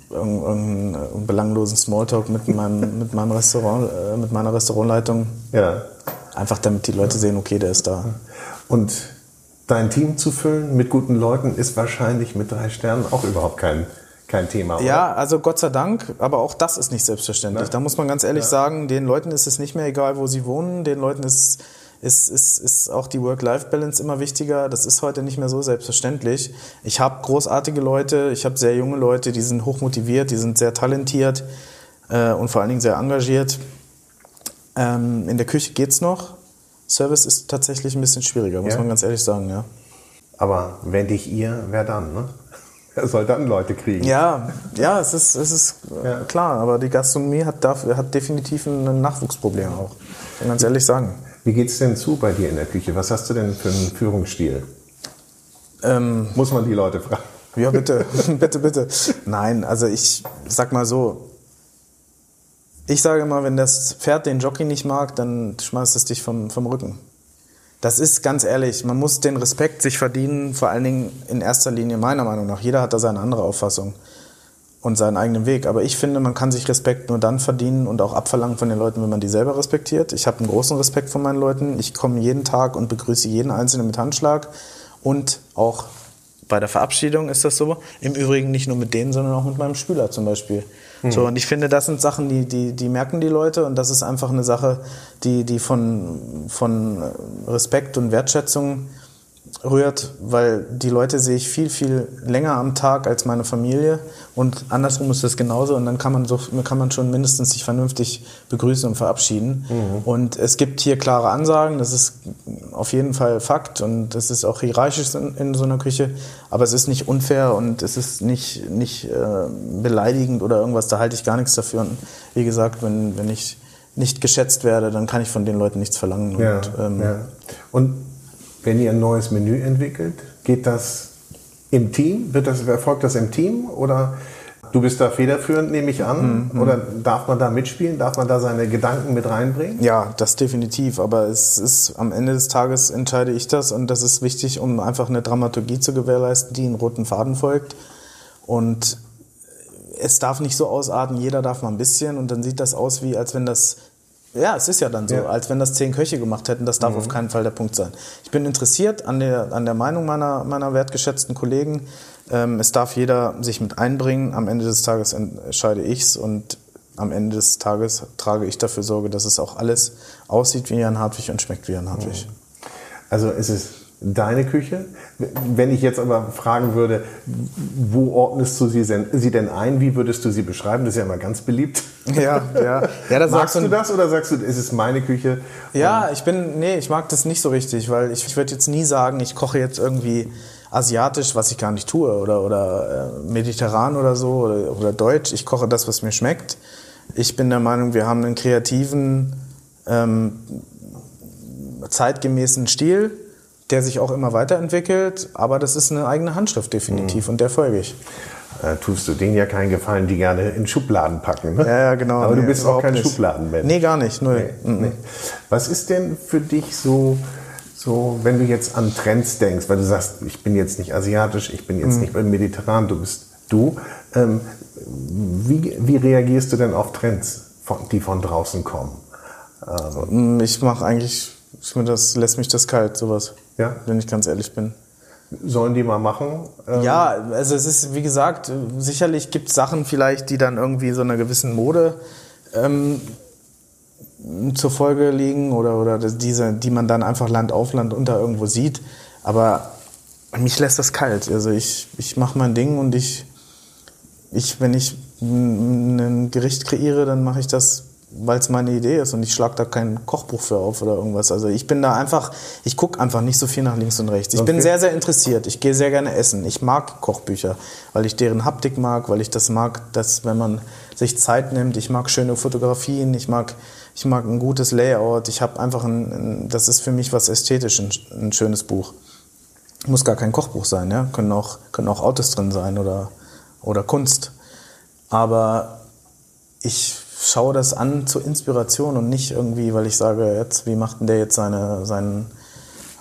irgendeinen äh, belanglosen Smalltalk mit meinem, mit meinem Restaurant, äh, mit meiner Restaurantleitung. Ja. Einfach damit die Leute sehen, okay, der ist da. Und dein Team zu füllen mit guten Leuten ist wahrscheinlich mit drei Sternen auch überhaupt kein, kein Thema. Oder? Ja, also Gott sei Dank, aber auch das ist nicht selbstverständlich. Ne? Da muss man ganz ehrlich ja. sagen, den Leuten ist es nicht mehr egal, wo sie wohnen, den Leuten ist ist, ist, ist auch die Work-Life-Balance immer wichtiger. Das ist heute nicht mehr so selbstverständlich. Ich habe großartige Leute, ich habe sehr junge Leute, die sind hochmotiviert, die sind sehr talentiert äh, und vor allen Dingen sehr engagiert. Ähm, in der Küche geht's noch. Service ist tatsächlich ein bisschen schwieriger, muss ja. man ganz ehrlich sagen, ja. Aber wenn dich ihr, wer dann, ne? Wer soll dann Leute kriegen? Ja, ja, es ist, es ist ja. klar, aber die Gastronomie hat, dafür, hat definitiv ein Nachwuchsproblem auch. Muss man ganz ehrlich sagen. Wie geht es denn zu bei dir in der Küche? Was hast du denn für einen Führungsstil? Ähm, Muss man die Leute fragen? Ja, bitte, bitte, bitte. Nein, also ich sag mal so, ich sage immer, wenn das Pferd den Jockey nicht mag, dann schmeißt es dich vom, vom Rücken. Das ist ganz ehrlich, man muss den Respekt sich verdienen, vor allen Dingen in erster Linie meiner Meinung nach. Jeder hat da seine andere Auffassung und seinen eigenen Weg. Aber ich finde, man kann sich Respekt nur dann verdienen und auch abverlangen von den Leuten, wenn man die selber respektiert. Ich habe einen großen Respekt von meinen Leuten. Ich komme jeden Tag und begrüße jeden Einzelnen mit Handschlag. Und auch bei der Verabschiedung ist das so. Im Übrigen nicht nur mit denen, sondern auch mit meinem Spüler zum Beispiel. Mhm. So, und ich finde, das sind Sachen, die, die, die merken die Leute und das ist einfach eine Sache, die, die von, von Respekt und Wertschätzung rührt, weil die Leute sehe ich viel, viel länger am Tag als meine Familie und andersrum ist das genauso und dann kann man, so, kann man schon mindestens sich vernünftig begrüßen und verabschieden. Mhm. Und es gibt hier klare Ansagen, das ist auf jeden Fall Fakt und es ist auch hierarchisch in, in, so einer Küche, aber es ist nicht unfair und es ist nicht, nicht äh, beleidigend oder irgendwas, da halte ich gar nichts dafür. Und wie gesagt, wenn, wenn ich nicht geschätzt werde, dann kann ich von den Leuten nichts verlangen. Ja, und, ähm, ja. und wenn ihr ein neues Menü entwickelt, geht das im Team? Wird das, erfolgt das im Team oder du bist da federführend, nehme ich an? Mhm. Oder darf man da mitspielen? Darf man da seine Gedanken mit reinbringen? Ja, das definitiv. Aber es ist am Ende des Tages entscheide ich das und das ist wichtig, um einfach eine Dramaturgie zu gewährleisten, die einen roten Faden folgt. Und es darf nicht so ausarten, jeder darf mal ein bisschen und dann sieht das aus wie, als wenn das ja, es ist ja dann so, ja. als wenn das zehn Köche gemacht hätten. Das darf mhm. auf keinen Fall der Punkt sein. Ich bin interessiert an der, an der Meinung meiner, meiner wertgeschätzten Kollegen. Ähm, es darf jeder sich mit einbringen. Am Ende des Tages entscheide ich's und am Ende des Tages trage ich dafür Sorge, dass es auch alles aussieht wie Jan Hartwig und schmeckt wie Jan Hartwig. Also ist es deine Küche. Wenn ich jetzt aber fragen würde, wo ordnest du sie denn ein? Wie würdest du sie beschreiben? Das ist ja immer ganz beliebt. Ja, ja. ja das Magst du das oder sagst du, es ist meine Küche? Ja, ich bin, nee, ich mag das nicht so richtig, weil ich, ich würde jetzt nie sagen, ich koche jetzt irgendwie asiatisch, was ich gar nicht tue, oder, oder äh, mediterran oder so, oder, oder deutsch. Ich koche das, was mir schmeckt. Ich bin der Meinung, wir haben einen kreativen, ähm, zeitgemäßen Stil der sich auch immer weiterentwickelt, aber das ist eine eigene Handschrift definitiv mhm. und der folge ich. Äh, tust du denen ja keinen Gefallen, die gerne in Schubladen packen. Ne? Ja, ja, genau. Aber nee, du bist auch kein nicht. Schubladenmensch. Nee, gar nicht. Null. Nee, mhm. nee. Was ist denn für dich so, so, wenn du jetzt an Trends denkst, weil du sagst, ich bin jetzt nicht asiatisch, ich bin jetzt mhm. nicht mediterran, du bist du. Ähm, wie, wie reagierst du denn auf Trends, von, die von draußen kommen? Ähm, ich mache eigentlich, das lässt mich das kalt, sowas. Ja. Wenn ich ganz ehrlich bin. Sollen die mal machen? Ähm ja, also es ist, wie gesagt, sicherlich gibt es Sachen vielleicht, die dann irgendwie so einer gewissen Mode ähm, zur Folge liegen oder, oder diese, die man dann einfach Land auf Land unter irgendwo sieht. Aber mich lässt das kalt. Also ich, ich mache mein Ding und ich, ich, wenn ich ein Gericht kreiere, dann mache ich das weil es meine Idee ist und ich schlage da kein Kochbuch für auf oder irgendwas. Also ich bin da einfach, ich gucke einfach nicht so viel nach links und rechts. Ich okay. bin sehr, sehr interessiert. Ich gehe sehr gerne essen. Ich mag Kochbücher, weil ich deren Haptik mag, weil ich das mag, dass wenn man sich Zeit nimmt, ich mag schöne Fotografien, ich mag, ich mag ein gutes Layout. Ich habe einfach ein, ein, das ist für mich was ästhetisch, ein, ein schönes Buch. Muss gar kein Kochbuch sein, ja. Können auch, können auch Autos drin sein oder, oder Kunst. Aber ich schaue das an zur Inspiration und nicht irgendwie, weil ich sage, jetzt, wie macht denn der jetzt seine, seinen,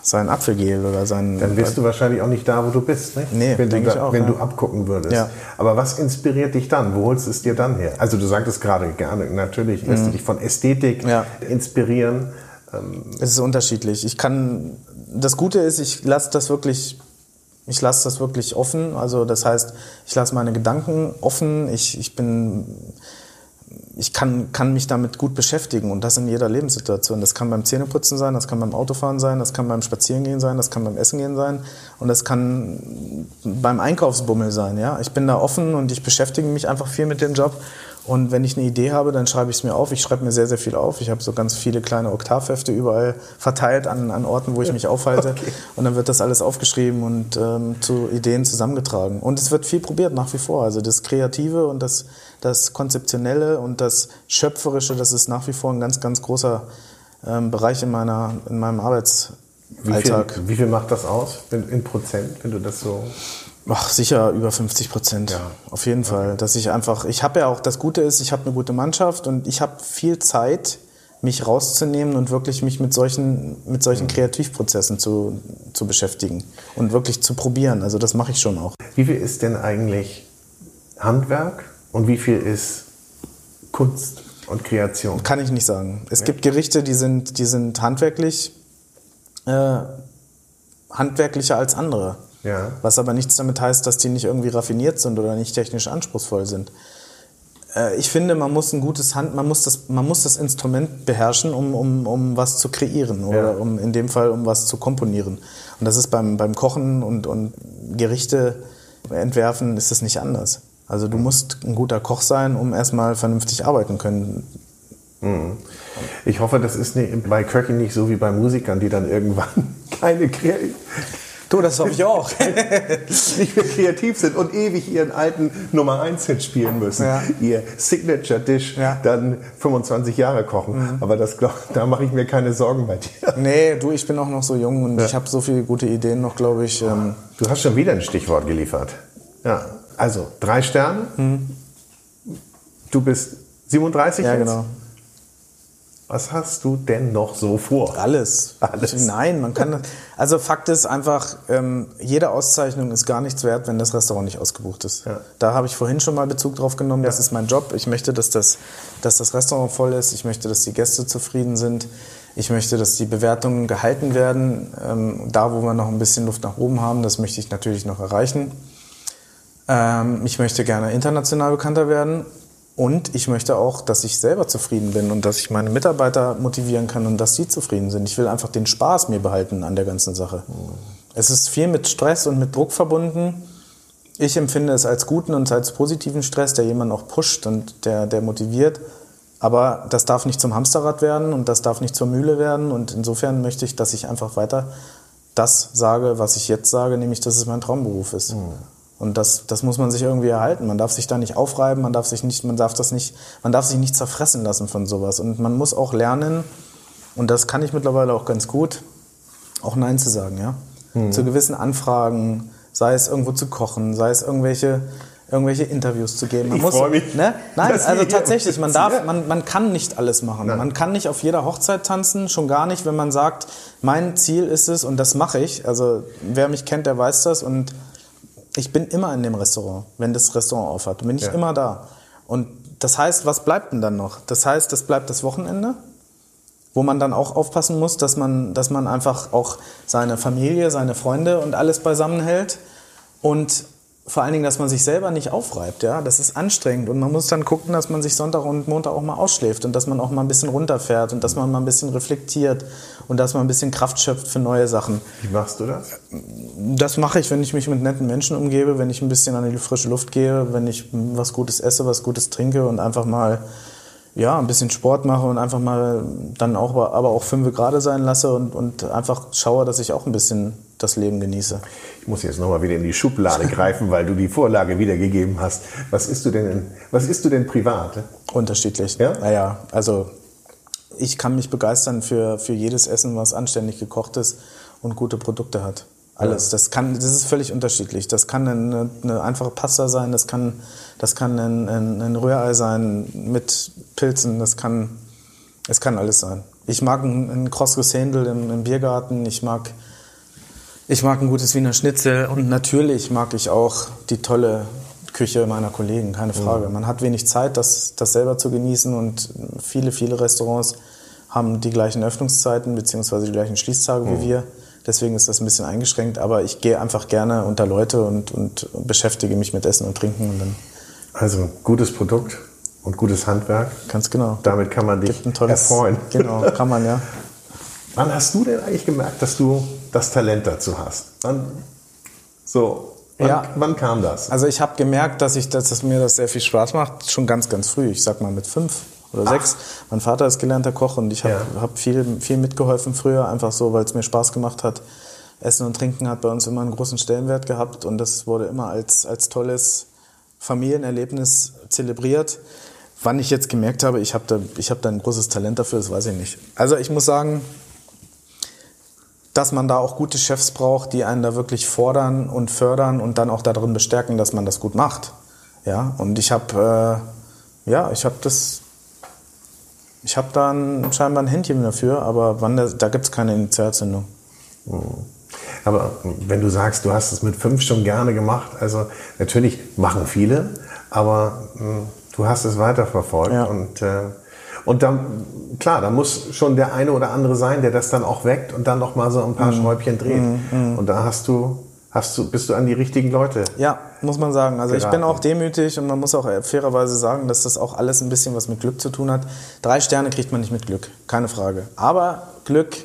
sein Apfelgel oder sein. Dann bist du wahrscheinlich auch nicht da, wo du bist, ne? Nee, wenn, du, da, ich auch, wenn ja. du abgucken würdest. Ja. Aber was inspiriert dich dann? Wo holst du es dir dann her? Also du sagtest gerade gerne, natürlich lässt mhm. du dich von Ästhetik ja. inspirieren. Ähm, es ist unterschiedlich. Ich kann, das Gute ist, ich lasse das wirklich ich lasse das wirklich offen. Also das heißt, ich lasse meine Gedanken offen. Ich, ich bin ich kann, kann mich damit gut beschäftigen und das in jeder Lebenssituation. Das kann beim Zähneputzen sein, das kann beim Autofahren sein, das kann beim Spazierengehen sein, das kann beim Essen gehen sein und das kann beim Einkaufsbummel sein. Ja? Ich bin da offen und ich beschäftige mich einfach viel mit dem Job und wenn ich eine Idee habe, dann schreibe ich es mir auf. Ich schreibe mir sehr, sehr viel auf. Ich habe so ganz viele kleine Oktavhefte überall verteilt an, an Orten, wo ich mich aufhalte. Okay. Und dann wird das alles aufgeschrieben und ähm, zu Ideen zusammengetragen. Und es wird viel probiert nach wie vor. Also das Kreative und das, das Konzeptionelle und das Schöpferische, das ist nach wie vor ein ganz, ganz großer ähm, Bereich in, meiner, in meinem Arbeitsalltag. Wie viel, wie viel macht das aus in, in Prozent, wenn du das so... Ach, sicher über 50 Prozent. Ja. Auf jeden Fall. Dass ich einfach, ich habe ja auch, das Gute ist, ich habe eine gute Mannschaft und ich habe viel Zeit, mich rauszunehmen und wirklich mich mit solchen, mit solchen mhm. Kreativprozessen zu, zu beschäftigen und wirklich zu probieren. Also das mache ich schon auch. Wie viel ist denn eigentlich Handwerk und wie viel ist Kunst und Kreation? Kann ich nicht sagen. Es ja. gibt Gerichte, die sind, die sind handwerklich, äh, handwerklicher als andere. Ja. Was aber nichts damit heißt, dass die nicht irgendwie raffiniert sind oder nicht technisch anspruchsvoll sind. Äh, ich finde, man muss ein gutes Hand, man muss das, man muss das Instrument beherrschen, um, um, um was zu kreieren oder ja. um in dem Fall um was zu komponieren. Und das ist beim, beim Kochen und, und Gerichte entwerfen ist das nicht anders. Also du musst ein guter Koch sein, um erstmal vernünftig arbeiten können. Mhm. Ich hoffe, das ist bei Köchen nicht so wie bei Musikern, die dann irgendwann keine Du, das hoffe ich auch. nicht mehr kreativ sind und ewig ihren alten Nummer 1 Hit spielen müssen. Ja. Ihr Signature Dish ja. dann 25 Jahre kochen. Mhm. Aber das, glaub, da mache ich mir keine Sorgen bei dir. Nee, du, ich bin auch noch so jung und ja. ich habe so viele gute Ideen noch, glaube ich. Ähm du hast schon wieder ein Stichwort geliefert. Ja, also drei Sterne. Mhm. Du bist 37 ja, jetzt? genau. Was hast du denn noch so vor? Alles. Alles. Nein, man kann. Also Fakt ist einfach, ähm, jede Auszeichnung ist gar nichts wert, wenn das Restaurant nicht ausgebucht ist. Ja. Da habe ich vorhin schon mal Bezug drauf genommen. Ja. Das ist mein Job. Ich möchte, dass das, dass das Restaurant voll ist. Ich möchte, dass die Gäste zufrieden sind. Ich möchte, dass die Bewertungen gehalten werden. Ähm, da, wo wir noch ein bisschen Luft nach oben haben, das möchte ich natürlich noch erreichen. Ähm, ich möchte gerne international bekannter werden. Und ich möchte auch, dass ich selber zufrieden bin und dass ich meine Mitarbeiter motivieren kann und dass sie zufrieden sind. Ich will einfach den Spaß mir behalten an der ganzen Sache. Es ist viel mit Stress und mit Druck verbunden. Ich empfinde es als guten und als positiven Stress, der jemanden auch pusht und der, der motiviert. Aber das darf nicht zum Hamsterrad werden und das darf nicht zur Mühle werden. Und insofern möchte ich, dass ich einfach weiter das sage, was ich jetzt sage, nämlich, dass es mein Traumberuf ist. Mhm. Und das, das muss man sich irgendwie erhalten. Man darf sich da nicht aufreiben, man darf sich nicht, man darf das nicht, man darf sich nicht zerfressen lassen von sowas. Und man muss auch lernen, und das kann ich mittlerweile auch ganz gut, auch Nein zu sagen, ja. Mhm. Zu gewissen Anfragen, sei es irgendwo zu kochen, sei es irgendwelche, irgendwelche Interviews zu geben. Man ich freue mich. Ne? Nein, also tatsächlich, man darf, man, man kann nicht alles machen. Nein. Man kann nicht auf jeder Hochzeit tanzen, schon gar nicht, wenn man sagt, mein Ziel ist es und das mache ich. Also wer mich kennt, der weiß das und ich bin immer in dem Restaurant, wenn das Restaurant aufhat. Bin ich ja. immer da. Und das heißt, was bleibt denn dann noch? Das heißt, das bleibt das Wochenende, wo man dann auch aufpassen muss, dass man, dass man einfach auch seine Familie, seine Freunde und alles beisammen hält. Und vor allen Dingen, dass man sich selber nicht aufreibt. Ja? Das ist anstrengend und man muss dann gucken, dass man sich Sonntag und Montag auch mal ausschläft und dass man auch mal ein bisschen runterfährt und dass man mal ein bisschen reflektiert und dass man ein bisschen Kraft schöpft für neue Sachen. Wie machst du das? Das mache ich, wenn ich mich mit netten Menschen umgebe, wenn ich ein bisschen an die frische Luft gehe, wenn ich was Gutes esse, was Gutes trinke und einfach mal ja, ein bisschen Sport mache und einfach mal dann auch, aber auch fünf Grad sein lasse und, und einfach schaue, dass ich auch ein bisschen das Leben genieße. Ich muss jetzt nochmal wieder in die Schublade greifen, weil du die Vorlage wiedergegeben hast. Was isst du denn, was isst du denn privat? Unterschiedlich. Ja? Naja, also ich kann mich begeistern für, für jedes Essen, was anständig gekocht ist und gute Produkte hat. Alles. Das kann, das ist völlig unterschiedlich. Das kann eine, eine einfache Pasta sein, das kann, das kann ein, ein, ein Rührei sein mit Pilzen, das kann, es kann alles sein. Ich mag ein, ein Cross Händel im, im Biergarten, ich mag ich mag ein gutes Wiener Schnitzel und natürlich mag ich auch die tolle Küche meiner Kollegen, keine Frage. Man hat wenig Zeit, das, das selber zu genießen und viele, viele Restaurants haben die gleichen Öffnungszeiten bzw. die gleichen Schließtage mhm. wie wir. Deswegen ist das ein bisschen eingeschränkt, aber ich gehe einfach gerne unter Leute und, und beschäftige mich mit Essen und Trinken. Und also gutes Produkt und gutes Handwerk. Ganz genau. Damit kann man dich tolles, erfreuen. Genau, kann man ja. Wann hast du denn eigentlich gemerkt, dass du das Talent dazu hast? Wann, so, wann, ja. wann kam das? Also ich habe gemerkt, dass, ich, dass mir das sehr viel Spaß macht, schon ganz, ganz früh. Ich sag mal mit fünf oder Ach. sechs. Mein Vater ist gelernter Koch und ich habe ja. hab viel, viel mitgeholfen früher, einfach so, weil es mir Spaß gemacht hat. Essen und Trinken hat bei uns immer einen großen Stellenwert gehabt und das wurde immer als, als tolles Familienerlebnis zelebriert. Wann ich jetzt gemerkt habe, ich habe da, hab da ein großes Talent dafür, das weiß ich nicht. Also ich muss sagen, dass man da auch gute Chefs braucht, die einen da wirklich fordern und fördern und dann auch darin bestärken, dass man das gut macht. Ja, und ich habe, äh, ja, ich habe das, ich habe da ein, scheinbar ein Händchen dafür, aber wann der, da gibt es keine Initialzündung. Mhm. Aber wenn du sagst, du hast es mit fünf schon gerne gemacht, also natürlich machen viele, aber mh, hm, du hast es weiterverfolgt ja. und äh, und dann, klar, da muss schon der eine oder andere sein, der das dann auch weckt und dann noch mal so ein paar mhm. Schräubchen dreht. Mhm. Und da hast du, hast du, bist du an die richtigen Leute. Ja, muss man sagen. Also geraten. ich bin auch demütig und man muss auch fairerweise sagen, dass das auch alles ein bisschen was mit Glück zu tun hat. Drei Sterne kriegt man nicht mit Glück, keine Frage. Aber Glück,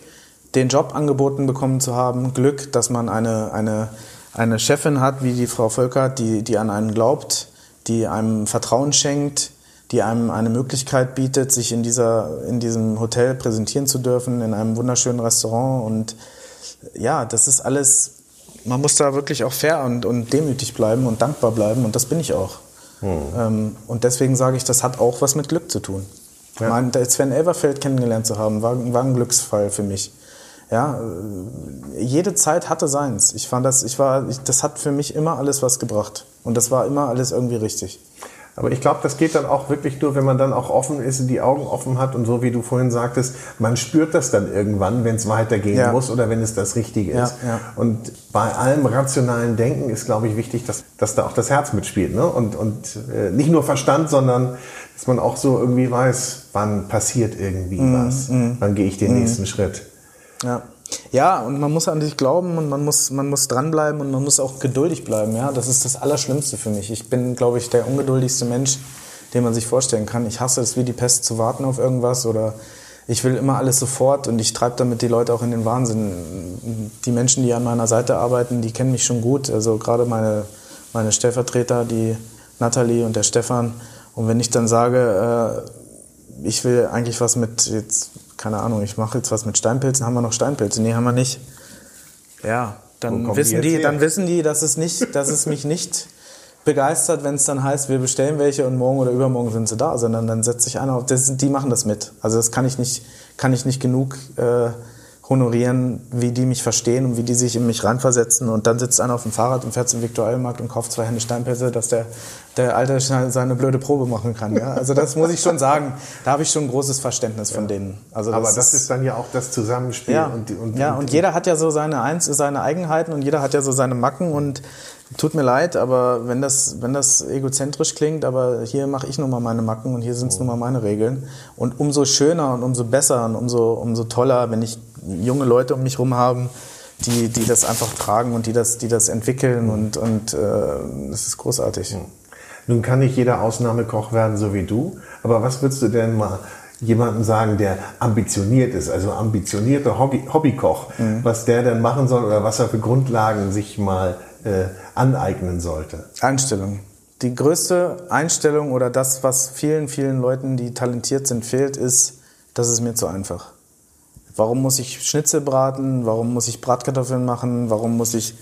den Job angeboten bekommen zu haben, Glück, dass man eine, eine, eine Chefin hat, wie die Frau Völkert, die, die an einen glaubt, die einem Vertrauen schenkt, die einem eine Möglichkeit bietet, sich in, dieser, in diesem Hotel präsentieren zu dürfen, in einem wunderschönen Restaurant. Und ja, das ist alles, man muss da wirklich auch fair und, und demütig bleiben und dankbar bleiben. Und das bin ich auch. Hm. Ähm, und deswegen sage ich, das hat auch was mit Glück zu tun. Ja. Mein, Sven Elverfeld kennengelernt zu haben, war, war ein Glücksfall für mich. Ja, jede Zeit hatte seins. Ich fand das, ich war, ich, das hat für mich immer alles was gebracht. Und das war immer alles irgendwie richtig. Aber ich glaube, das geht dann auch wirklich nur, wenn man dann auch offen ist und die Augen offen hat und so wie du vorhin sagtest, man spürt das dann irgendwann, wenn es weitergehen ja. muss oder wenn es das Richtige ist. Ja, ja. Und bei allem rationalen Denken ist, glaube ich, wichtig, dass, dass da auch das Herz mitspielt. Ne? Und, und äh, nicht nur Verstand, sondern dass man auch so irgendwie weiß, wann passiert irgendwie mm, was, mm, wann gehe ich den mm. nächsten Schritt. Ja. Ja, und man muss an sich glauben und man muss, man muss dranbleiben und man muss auch geduldig bleiben. Ja, das ist das Allerschlimmste für mich. Ich bin, glaube ich, der ungeduldigste Mensch, den man sich vorstellen kann. Ich hasse es wie die Pest zu warten auf irgendwas oder ich will immer alles sofort und ich treibe damit die Leute auch in den Wahnsinn. Die Menschen, die an meiner Seite arbeiten, die kennen mich schon gut. Also gerade meine, meine Stellvertreter, die Nathalie und der Stefan. Und wenn ich dann sage, äh, ich will eigentlich was mit, jetzt, keine Ahnung, ich mache jetzt was mit Steinpilzen, haben wir noch Steinpilze? Nee, haben wir nicht. Ja, dann wissen die, die dann wissen die, dass es nicht, dass es mich nicht begeistert, wenn es dann heißt, wir bestellen welche und morgen oder übermorgen sind sie da, sondern dann setzt sich einer auf, das, die machen das mit. Also das kann ich nicht, kann ich nicht genug äh, honorieren, wie die mich verstehen und wie die sich in mich reinversetzen. Und dann sitzt einer auf dem Fahrrad und fährt zum Viktualienmarkt und kauft zwei Hände Steinpässe, dass der, der Alte seine blöde Probe machen kann. Ja? Also das muss ich schon sagen. Da habe ich schon ein großes Verständnis von denen. Also das Aber das ist, ist dann ja auch das Zusammenspiel. Ja, und, und, ja, und jeder hat ja so seine, Eins, seine Eigenheiten und jeder hat ja so seine Macken und Tut mir leid, aber wenn das, wenn das egozentrisch klingt, aber hier mache ich nun mal meine Macken und hier sind es oh. nun mal meine Regeln. Und umso schöner und umso besser und umso, umso toller, wenn ich junge Leute um mich herum habe, die, die das einfach tragen und die das, die das entwickeln und, und äh, das ist großartig. Hm. Nun kann nicht jeder Ausnahmekoch werden, so wie du, aber was würdest du denn mal jemandem sagen, der ambitioniert ist, also ambitionierter Hobby, Hobbykoch, mhm. was der denn machen soll oder was er für Grundlagen sich mal äh, aneignen sollte? Einstellung. Die größte Einstellung oder das, was vielen, vielen Leuten, die talentiert sind, fehlt, ist, das ist mir zu einfach. Warum muss ich Schnitzel braten? Warum muss ich Bratkartoffeln machen? Warum muss ich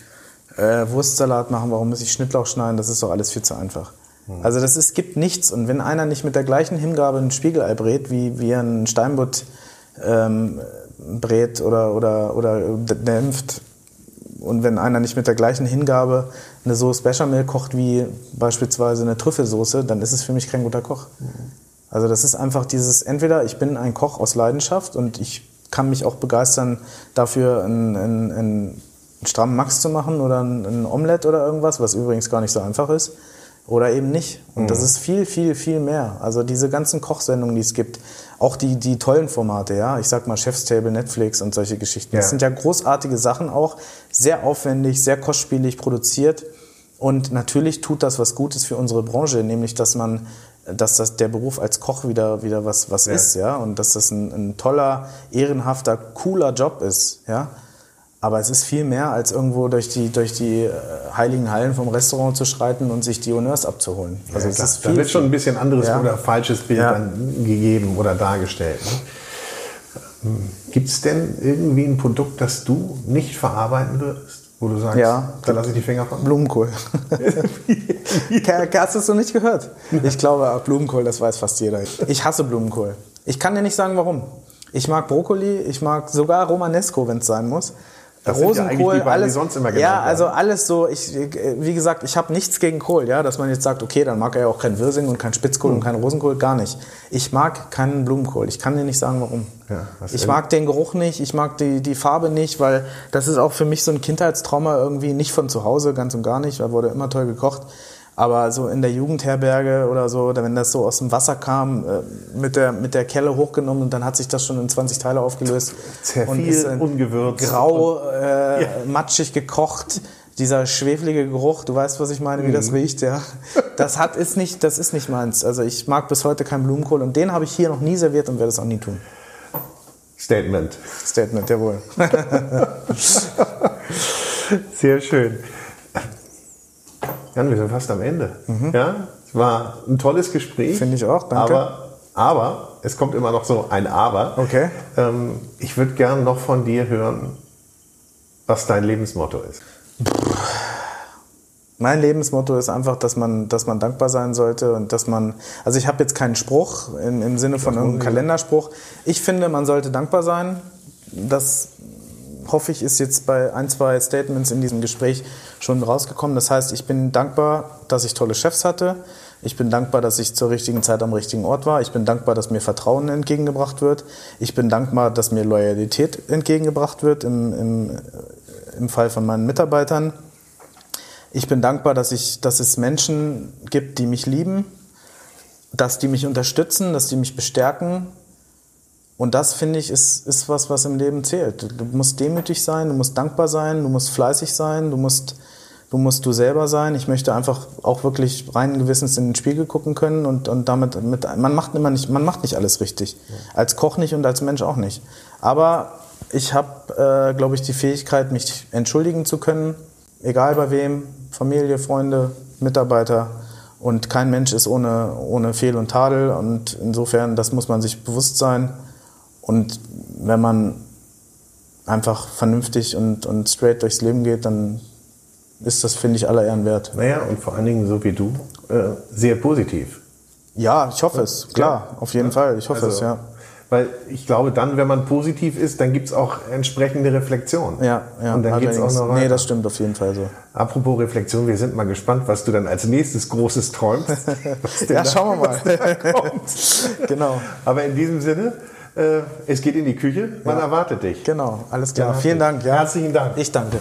äh, Wurstsalat machen? Warum muss ich Schnittlauch schneiden? Das ist doch alles viel zu einfach. Mhm. Also das ist, gibt nichts. Und wenn einer nicht mit der gleichen Hingabe ein Spiegelei brät, wie, wie ein Steinbutt ähm, brät oder, oder, oder dämpft, und wenn einer nicht mit der gleichen Hingabe eine Sauce Bechamel kocht wie beispielsweise eine Trüffelsoße, dann ist es für mich kein guter Koch. Also das ist einfach dieses, entweder ich bin ein Koch aus Leidenschaft und ich kann mich auch begeistern dafür, einen, einen, einen strammen Max zu machen oder ein, ein Omelett oder irgendwas, was übrigens gar nicht so einfach ist oder eben nicht. Und mhm. das ist viel, viel, viel mehr. Also diese ganzen Kochsendungen, die es gibt, auch die, die tollen Formate, ja, ich sag mal Chef's Table, Netflix und solche Geschichten. Ja. Das sind ja großartige Sachen auch, sehr aufwendig, sehr kostspielig produziert. Und natürlich tut das was Gutes für unsere Branche, nämlich dass man, dass das der Beruf als Koch wieder, wieder was, was ja. ist, ja, und dass das ein, ein toller, ehrenhafter, cooler Job ist, ja. Aber es ist viel mehr, als irgendwo durch die, durch die äh, heiligen Hallen vom Restaurant zu schreiten und sich die Honneurs abzuholen. Also ja, es ist viel, da wird schon ein bisschen anderes ja. oder falsches Bild dann gegeben oder dargestellt. Ne? Gibt es denn irgendwie ein Produkt, das du nicht verarbeiten würdest? Wo du sagst, ja, da lasse ich die Finger von? Blumenkohl. Hast du es noch nicht gehört? Ich glaube, Blumenkohl, das weiß fast jeder. Ich hasse Blumenkohl. Ich kann dir nicht sagen, warum. Ich mag Brokkoli, ich mag sogar Romanesco, wenn es sein muss. Das Rosenkohl, ja alles, sonst immer ja, also alles so. Ich, wie gesagt, ich habe nichts gegen Kohl, ja, dass man jetzt sagt, okay, dann mag er ja auch kein Wirsing und kein Spitzkohl mhm. und kein Rosenkohl, gar nicht. Ich mag keinen Blumenkohl. Ich kann dir nicht sagen, warum. Ja, ich mag den Geruch nicht, ich mag die, die Farbe nicht, weil das ist auch für mich so ein Kindheitstrauma irgendwie nicht von zu Hause, ganz und gar nicht. Da wurde immer toll gekocht. Aber so in der Jugendherberge oder so, wenn das so aus dem Wasser kam, äh, mit der, mit der Kelle hochgenommen und dann hat sich das schon in 20 Teile aufgelöst. Sehr und viel, ist ungewürzt. Grau, äh, ja. matschig gekocht. Dieser schweflige Geruch, du weißt, was ich meine, wie mhm. das riecht, ja. Das hat, ist nicht, das ist nicht meins. Also ich mag bis heute keinen Blumenkohl und den habe ich hier noch nie serviert und werde es auch nie tun. Statement. Statement, jawohl. Sehr schön. Jan, wir sind fast am Ende. Mhm. Ja, es war ein tolles Gespräch. Finde ich auch, danke. Aber, aber, es kommt immer noch so ein Aber. Okay. Ähm, ich würde gern noch von dir hören, was dein Lebensmotto ist. Mein Lebensmotto ist einfach, dass man, dass man dankbar sein sollte und dass man, also ich habe jetzt keinen Spruch im, im Sinne von irgendeinem Kalenderspruch. Ich finde, man sollte dankbar sein. Das hoffe ich, ist jetzt bei ein, zwei Statements in diesem Gespräch schon rausgekommen. Das heißt, ich bin dankbar, dass ich tolle Chefs hatte. Ich bin dankbar, dass ich zur richtigen Zeit am richtigen Ort war. Ich bin dankbar, dass mir Vertrauen entgegengebracht wird. Ich bin dankbar, dass mir Loyalität entgegengebracht wird im, im, im Fall von meinen Mitarbeitern. Ich bin dankbar, dass, ich, dass es Menschen gibt, die mich lieben, dass die mich unterstützen, dass die mich bestärken, und das, finde ich, ist, ist was, was im Leben zählt. Du musst demütig sein, du musst dankbar sein, du musst fleißig sein, du musst Du musst du selber sein. Ich möchte einfach auch wirklich rein Gewissens in den Spiegel gucken können und, und damit mit, man macht immer nicht, man macht nicht alles richtig. Als Koch nicht und als Mensch auch nicht. Aber ich habe, äh, glaube ich, die Fähigkeit, mich entschuldigen zu können, egal bei wem, Familie, Freunde, Mitarbeiter. Und kein Mensch ist ohne, ohne Fehl und Tadel. Und insofern, das muss man sich bewusst sein. Und wenn man einfach vernünftig und, und straight durchs Leben geht, dann ist das, finde ich, aller Ehren wert. Naja, und vor allen Dingen, so wie du, äh, sehr positiv. Ja, ich hoffe es, klar, ja. auf jeden Fall, ich hoffe also, es, ja. Weil ich glaube, dann, wenn man positiv ist, dann gibt es auch entsprechende Reflexion. Ja, ja. Und dann geht es auch noch weiter. Nee, das stimmt auf jeden Fall so. Apropos Reflexion, wir sind mal gespannt, was du dann als nächstes Großes träumst. ja, schauen wir mal. genau. Aber in diesem Sinne, äh, es geht in die Küche, man ja. erwartet dich. Genau, alles klar. Vielen Dank. Ja. Herzlichen Dank. Ich danke.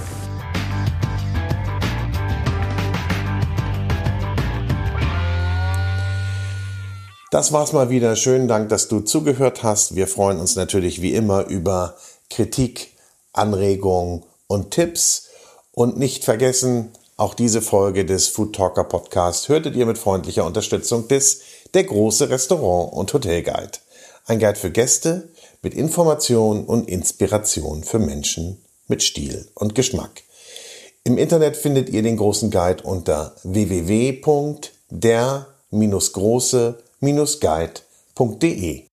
Das war's mal wieder. Schönen Dank, dass du zugehört hast. Wir freuen uns natürlich wie immer über Kritik, Anregungen und Tipps. Und nicht vergessen, auch diese Folge des Food Talker Podcast hörtet ihr mit freundlicher Unterstützung des Der große Restaurant und Hotel Guide. Ein Guide für Gäste mit Information und Inspiration für Menschen mit Stil und Geschmack. Im Internet findet ihr den großen Guide unter www.der-große guide.de